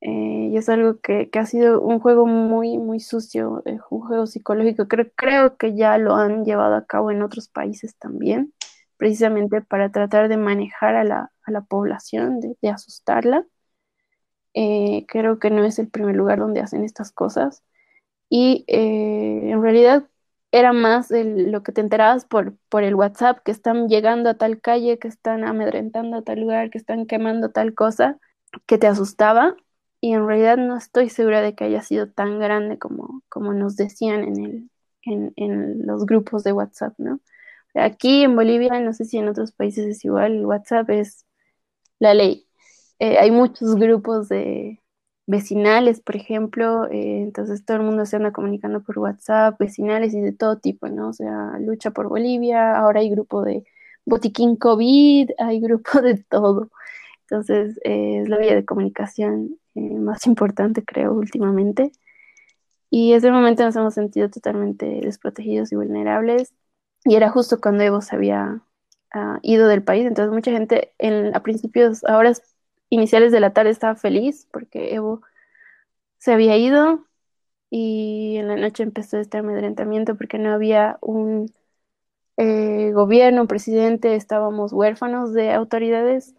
Eh, y es algo que, ha sido un juego muy, muy sucio, eh, un juego psicológico. Creo, creo que ya lo han llevado a cabo en otros países también precisamente para tratar de manejar a la, población, de, asustarla. Eh, creo que no es el primer lugar donde hacen estas cosas. Y eh, en realidad era más lo que te enterabas por, por el WhatsApp, que están llegando a tal calle, que están amedrentando a tal lugar, que están quemando tal cosa, que te asustaba. Y en realidad no estoy segura de que haya sido tan grande como, como nos decían en, el, en, los grupos de WhatsApp, ¿no? Aquí en Bolivia, no sé si en otros países es igual, WhatsApp es la ley. Eh, hay muchos grupos de vecinales, por ejemplo, eh, entonces todo el mundo se anda comunicando por WhatsApp, vecinales y de todo tipo, ¿no? O sea, lucha por Bolivia, ahora hay grupo de botiquín COVID, hay grupo de todo. Entonces, es la vía de comunicación más importante, creo, últimamente. Y ese momento nos hemos sentido totalmente desprotegidos y vulnerables. Y era justo cuando Evo se había ah, ido del país. Entonces mucha gente en, a principios, a horas iniciales de la tarde estaba feliz porque Evo se había ido. Y en la noche empezó este amedrentamiento porque no había un eh, gobierno, un presidente, estábamos huérfanos de autoridades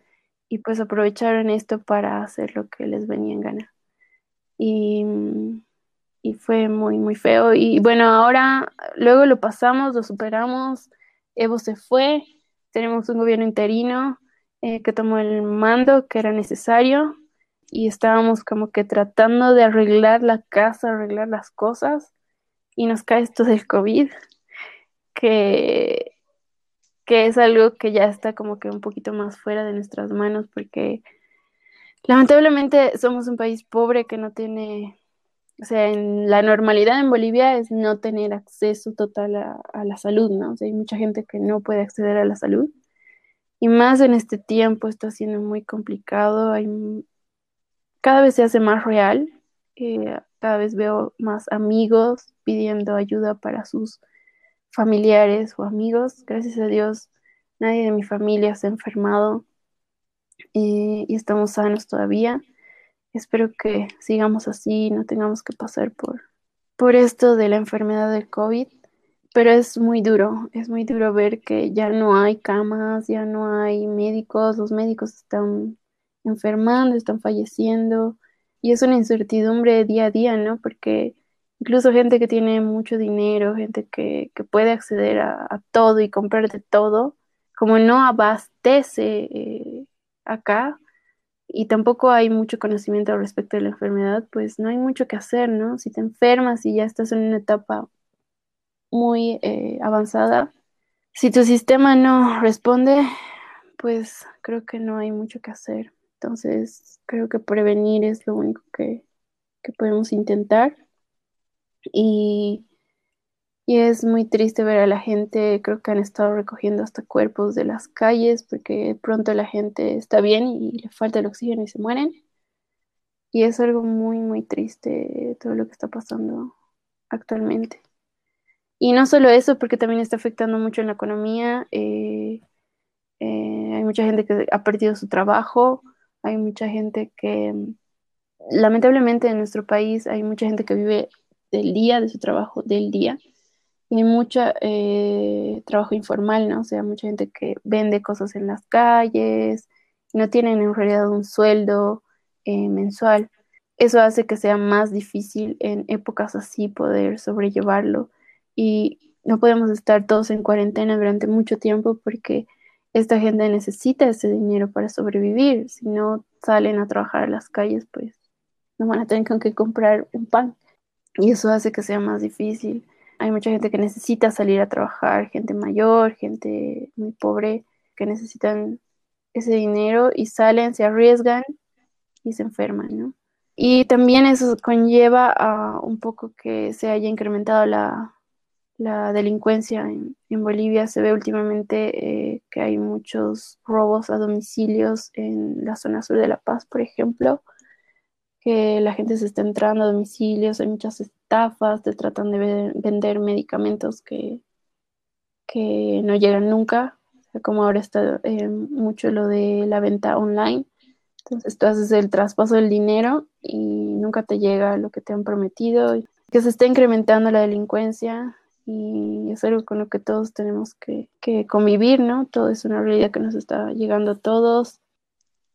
y pues aprovecharon esto para hacer lo que les venía en gana. Y y fue muy, muy feo. Y bueno, ahora luego lo pasamos, lo superamos, Evo se fue, tenemos un gobierno interino eh, que tomó el mando que era necesario y estábamos como que tratando de arreglar la casa, arreglar las cosas y nos cae esto del COVID, que, que es algo que ya está como que un poquito más fuera de nuestras manos porque lamentablemente somos un país pobre que no tiene o sea, en la normalidad en Bolivia es no tener acceso total a, la salud, ¿no? O sea, hay mucha gente que no puede acceder a la salud. Y más en este tiempo está siendo muy complicado. Hay, cada vez se hace más real. Eh, cada vez veo más amigos pidiendo ayuda para sus familiares o amigos. Gracias a Dios, nadie de mi familia se ha enfermado y estamos sanos todavía. Espero que sigamos así, no tengamos que pasar por, por esto de la enfermedad del COVID. Pero es muy duro, es muy duro ver que ya no hay camas, ya no hay médicos, los médicos están enfermando, están falleciendo y es una incertidumbre día a día, ¿no? Porque incluso gente que tiene mucho dinero, gente que, puede acceder a, todo y comprar de todo, como no abastece eh, acá, y tampoco hay mucho conocimiento respecto de la enfermedad, pues no hay mucho que hacer, ¿no? Si te enfermas y ya estás en una etapa muy eh, avanzada, si tu sistema no responde, pues creo que no hay mucho que hacer. Entonces, creo que prevenir es lo único que, que podemos intentar. Y y es muy triste ver a la gente, creo que han estado recogiendo hasta cuerpos de las calles porque pronto la gente está bien y le falta el oxígeno y se mueren. Y es algo muy, muy triste todo lo que está pasando actualmente. Y no solo eso, porque también está afectando mucho en la economía. Eh, eh, hay mucha gente que ha perdido su trabajo, hay mucha gente que, lamentablemente en nuestro país, hay mucha gente que vive del día, de su trabajo, del día hay mucho eh, trabajo informal, ¿no? O sea, mucha gente que vende cosas en las calles, no tienen en realidad un sueldo eh, mensual. Eso hace que sea más difícil en épocas así poder sobrellevarlo. Y no podemos estar todos en cuarentena durante mucho tiempo porque esta gente necesita ese dinero para sobrevivir. Si no salen a trabajar a las calles, pues no van a tener con qué comprar un pan. Y eso hace que sea más difícil. Hay mucha gente que necesita salir a trabajar, gente mayor, gente muy pobre, que necesitan ese dinero y salen, se arriesgan y se enferman, ¿no? Y también eso conlleva a un poco que se haya incrementado la, delincuencia en, Bolivia. Se ve últimamente eh, que hay muchos robos a domicilios en la zona sur de La Paz, por ejemplo que la gente se está entrando a domicilios, hay muchas estafas, te tratan de vender medicamentos que, que no llegan nunca, como ahora está eh, mucho lo de la venta online. Entonces tú haces el traspaso del dinero y nunca te llega lo que te han prometido, que se está incrementando la delincuencia y es algo con lo que todos tenemos que, que convivir, ¿no? Todo es una realidad que nos está llegando a todos.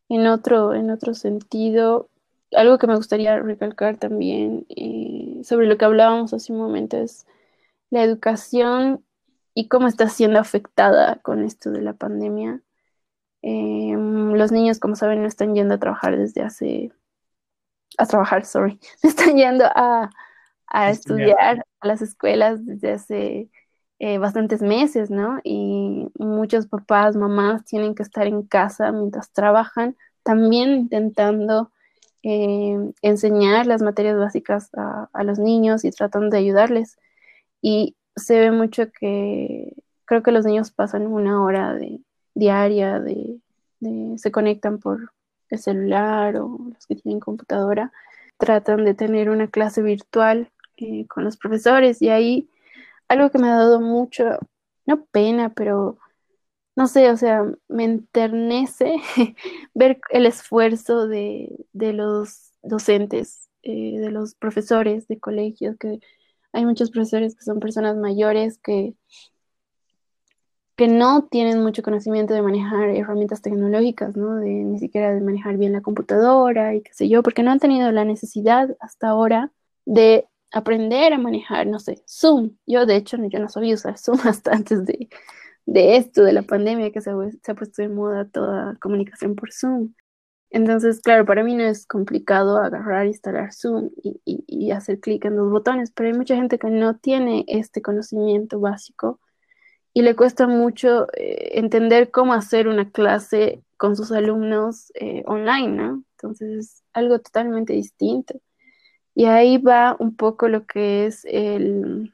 En otro, en otro sentido, algo que me gustaría recalcar también eh, sobre lo que hablábamos hace un momento es la educación y cómo está siendo afectada con esto de la pandemia. Em, los niños, como saben, no están yendo a trabajar desde hace... a trabajar, sorry, están yendo a, a estudiar a las escuelas desde hace eh, bastantes meses, ¿no? Y muchos papás, mamás tienen que estar en casa mientras trabajan, también intentando eh, enseñar las materias básicas a, los niños y tratando de ayudarles. Y se ve mucho que creo que los niños pasan una hora de, diaria, de, se conectan por el celular o los que tienen computadora, tratan de tener una clase virtual eh, con los profesores y ahí algo que me ha dado mucho, no pena, pero no sé, o sea, me enternece ver el esfuerzo de, los docentes, eh, de los profesores de colegios, que hay muchos profesores que son personas mayores que, que no tienen mucho conocimiento de manejar herramientas tecnológicas, ¿no? De ni siquiera de manejar bien la computadora y qué sé yo, porque no han tenido la necesidad hasta ahora de aprender a manejar, no sé, Zoom. Yo, de hecho, yo no sabía usar Zoom hasta antes de, de esto, de la pandemia, que se, ha puesto de moda toda comunicación por Zoom. Entonces, claro, para mí no es complicado agarrar, instalar Zoom y, y, hacer clic en los botones, pero hay mucha gente que no tiene este conocimiento básico y le cuesta mucho eh, entender cómo hacer una clase con sus alumnos eh, online, ¿no? Entonces es algo totalmente distinto. Y ahí va un poco lo que es el,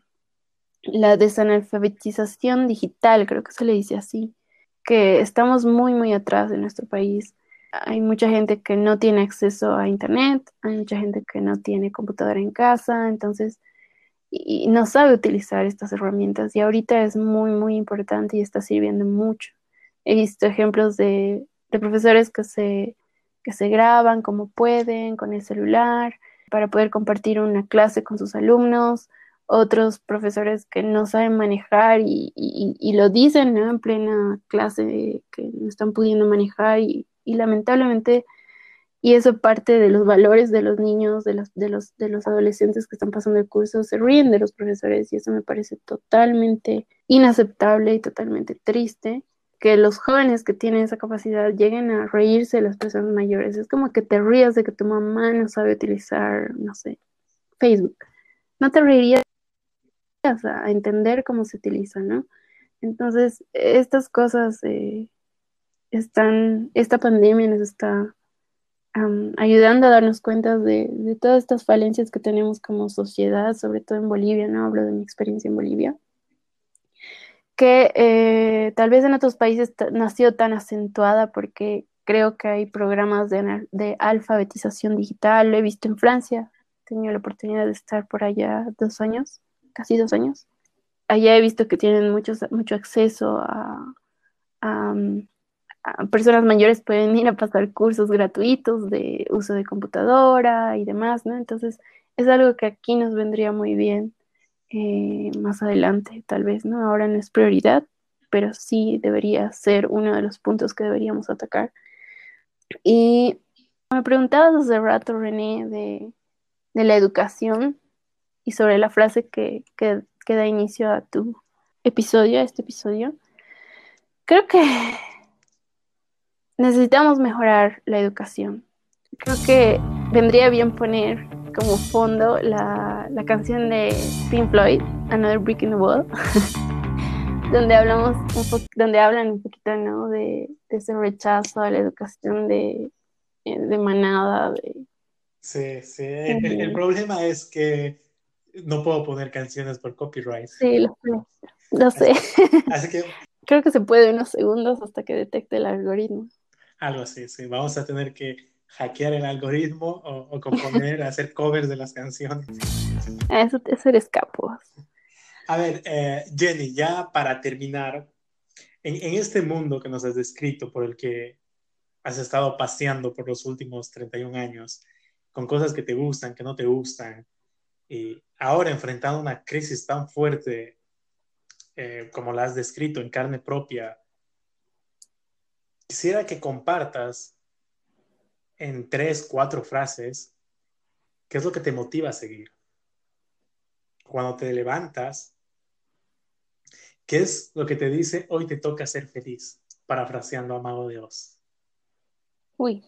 la desanalfabetización digital, creo que se le dice así, que estamos muy, muy atrás en nuestro país. Hay mucha gente que no tiene acceso a Internet, hay mucha gente que no tiene computadora en casa, entonces, y, no sabe utilizar estas herramientas. Y ahorita es muy, muy importante y está sirviendo mucho. He visto ejemplos de, de profesores que se, que se graban como pueden con el celular para poder compartir una clase con sus alumnos otros profesores que no saben manejar y, lo dicen en plena clase que no están pudiendo manejar y, lamentablemente, y eso parte de los valores de los niños, de los, de, los, de los adolescentes que están pasando el curso, se ríen de los profesores y eso me parece totalmente inaceptable y totalmente triste. Que los jóvenes que tienen esa capacidad lleguen a reírse de las personas mayores. Es como que te rías de que tu mamá no sabe utilizar, no sé, Facebook. No te reirías a entender cómo se utiliza, ¿no? Entonces, estas cosas eh, están, esta pandemia nos está ayudando a darnos cuenta de, todas estas falencias que tenemos como sociedad, sobre todo en Bolivia, ¿no? Hablo de mi experiencia en Bolivia, que eh, tal vez en otros países no ha sido tan acentuada porque creo que hay programas de, de alfabetización digital, lo he visto en Francia, he tenido la oportunidad de estar por allá dos años casi dos años. Allá he visto que tienen mucho acceso a, personas mayores, pueden ir a pasar cursos gratuitos de uso de computadora y demás, ¿no? Entonces, es algo que aquí nos vendría muy bien eh, más adelante, tal vez, ¿no? Ahora no es prioridad, pero sí debería ser uno de los puntos que deberíamos atacar. Y me preguntabas hace rato, René, de, de la educación y sobre la frase que, que, da inicio a tu episodio, a este episodio. Creo que necesitamos mejorar la educación. Creo que vendría bien poner como fondo la, la canción de Pink Floyd, Another Brick in the Wall, donde hablamos un donde hablan un poquito ¿no? de, de, ese rechazo a la educación de, de manada. De... Sí, sí. el problema es que no puedo poner canciones por copyright. Sí, lo sé. Lo sé. Así, que... Creo que se puede unos segundos hasta que detecte el algoritmo. Algo así, sí. Vamos a tener que hackear el algoritmo o, componer, hacer covers de las canciones. Eso, eso eres capo. A ver, eh, Jenny, ya para terminar, en, en, este mundo que nos has descrito, por el que has estado paseando por los últimos 31 años, con cosas que te gustan, que no te gustan, y ahora enfrentando una crisis tan fuerte eh, como la has descrito en carne propia, quisiera que compartas en tres, cuatro frases qué es lo que te motiva a seguir. Cuando te levantas, ¿qué es lo que te dice hoy te toca ser feliz? Parafraseando a Mago de Oz. Uy.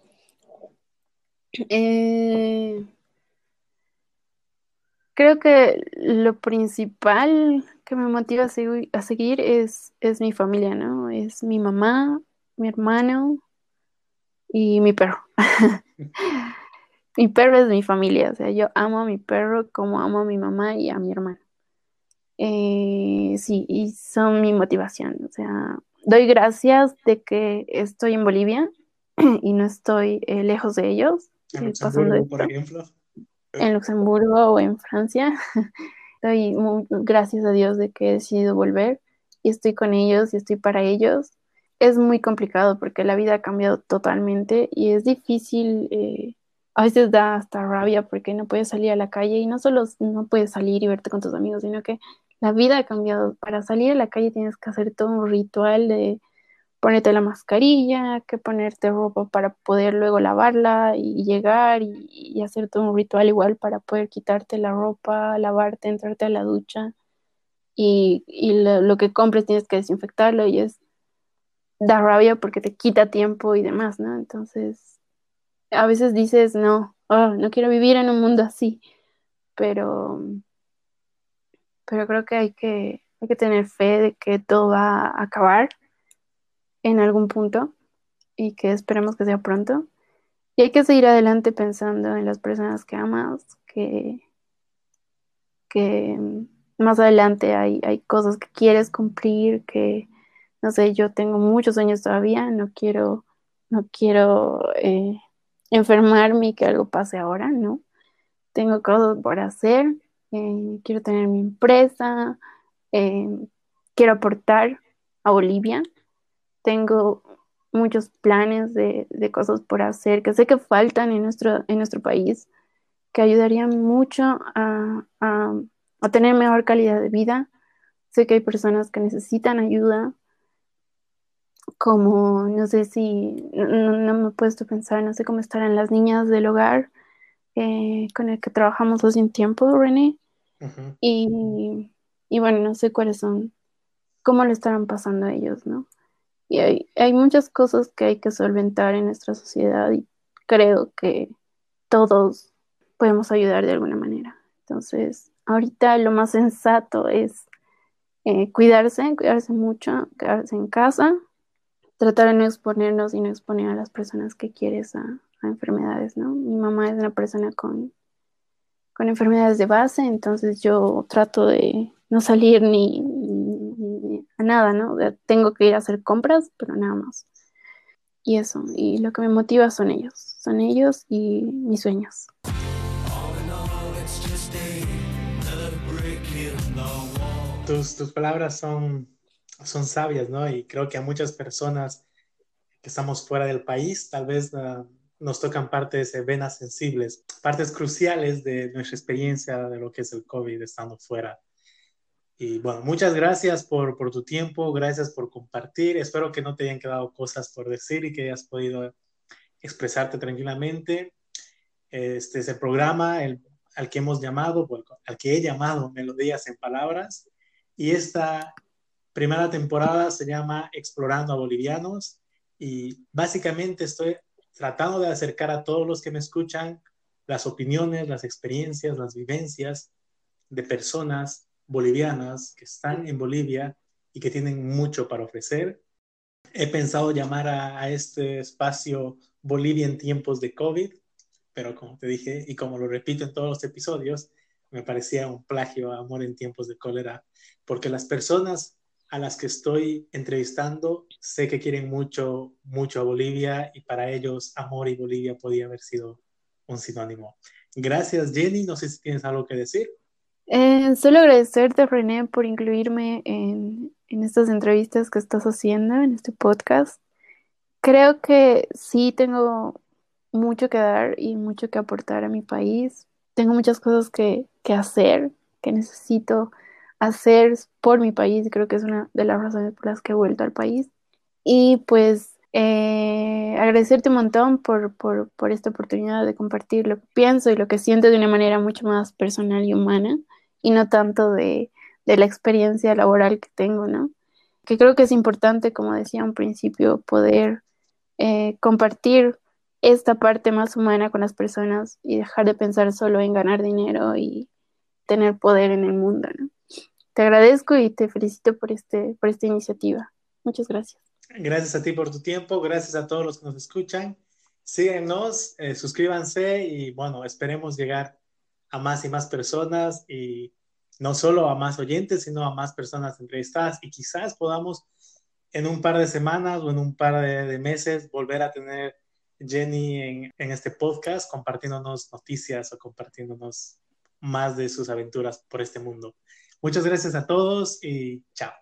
Eh Creo que lo principal que me motiva a, a seguir es, es mi familia, ¿no? Es mi mamá, mi hermano y mi perro. mi perro es mi familia, o sea, yo amo a mi perro como amo a mi mamá y a mi hermano. Eh, sí, y son mi motivación, o sea, doy gracias de que estoy en Bolivia y no estoy eh, lejos de ellos. En eh, Luxemburgo, por ejemplo. En Luxemburgo o en Francia. Doy gracias a Dios de que he decidido volver y estoy con ellos y estoy para ellos. Es muy complicado porque la vida ha cambiado totalmente y es difícil, eh, a veces da hasta rabia porque no puedes salir a la calle y no solo no puedes salir y verte con tus amigos, sino que la vida ha cambiado. Para salir a la calle tienes que hacer todo un ritual de ponerte la mascarilla, que ponerte ropa para poder luego lavarla y llegar y, hacer todo un ritual igual para poder quitarte la ropa, lavarte, entrarte a la ducha y, lo, que compres tienes que desinfectarlo y es da rabia porque te quita tiempo y demás, ¿no? Entonces, a veces dices, no, oh, no quiero vivir en un mundo así, pero, pero creo que hay que, hay que tener fe de que todo va a acabar en algún punto y que esperemos que sea pronto. Y hay que seguir adelante pensando en las personas que amas, que, que más adelante hay, hay cosas que quieres cumplir, que, no sé, yo tengo muchos años todavía, no quiero, no quiero eh, enfermarme y que algo pase ahora, ¿no? Tengo cosas por hacer, eh, quiero tener mi empresa, eh, quiero aportar a Bolivia tengo muchos planes de, cosas por hacer que sé que faltan en nuestro, en nuestro país, que ayudarían mucho a, tener mejor calidad de vida. Sé que hay personas que necesitan ayuda, como, no sé si, no, me he puesto a pensar, no sé cómo estarán las niñas del hogar eh, con el que trabajamos hace un tiempo, René. y, y bueno, no sé cuáles son, cómo lo estarán pasando ellos, ¿no? Y hay, muchas cosas que hay que solventar en nuestra sociedad y creo que todos podemos ayudar de alguna manera. Entonces, ahorita lo más sensato es eh, cuidarse, cuidarse mucho, quedarse en casa, tratar de no exponernos y no exponer a las personas que quieres a, enfermedades, ¿no? Mi mamá es una persona con, con enfermedades de base, entonces yo trato de no salir ni, nada, ¿no? tengo que ir a hacer compras, pero nada más. Y eso, y lo que me motiva son ellos, son ellos y mis sueños. Tus, tus palabras son, son sabias, ¿no? Y creo que a muchas personas que estamos fuera del país, tal vez ah, nos tocan partes venas sensibles, partes cruciales de nuestra experiencia de lo que es el COVID estando fuera y bueno, muchas gracias por, por, tu tiempo, gracias por compartir. Espero que no te hayan quedado cosas por decir y que hayas podido expresarte tranquilamente. Este es el programa el, al que hemos llamado, al que he llamado Melodías en Palabras. Y esta primera temporada se llama Explorando a Bolivianos. Y básicamente estoy tratando de acercar a todos los que me escuchan las opiniones, las experiencias, las vivencias de personas bolivianas que están en Bolivia y que tienen mucho para ofrecer. He pensado llamar a, este espacio Bolivia en tiempos de COVID, pero como te dije y como lo repito en todos los episodios, me parecía un plagio a Amor en tiempos de cólera, porque las personas a las que estoy entrevistando sé que quieren mucho, mucho a Bolivia y para ellos Amor y Bolivia podía haber sido un sinónimo. Gracias Jenny, no sé si tienes algo que decir. Eh, solo agradecerte, René, por incluirme en, estas entrevistas que estás haciendo, en este podcast. Creo que sí tengo mucho que dar y mucho que aportar a mi país. Tengo muchas cosas que, que hacer, que necesito hacer por mi país. Creo que es una de las razones por las que he vuelto al país. Y pues eh, agradecerte un montón por, por, por, esta oportunidad de compartir lo que pienso y lo que siento de una manera mucho más personal y humana y no tanto de, la experiencia laboral que tengo, ¿no? Que creo que es importante, como decía un principio, poder eh, compartir esta parte más humana con las personas y dejar de pensar solo en ganar dinero y tener poder en el mundo. Te agradezco y te felicito por, este, por esta iniciativa. Muchas gracias. Gracias a ti por tu tiempo, gracias a todos los que nos escuchan. Síguenos, eh, suscríbanse y bueno, esperemos llegar a más y más personas y no solo a más oyentes, sino a más personas entrevistadas y quizás podamos en un par de semanas o en un par de, meses volver a tener Jenny en, en, este podcast compartiéndonos noticias o compartiéndonos más de sus aventuras por este mundo. Muchas gracias a todos y chao.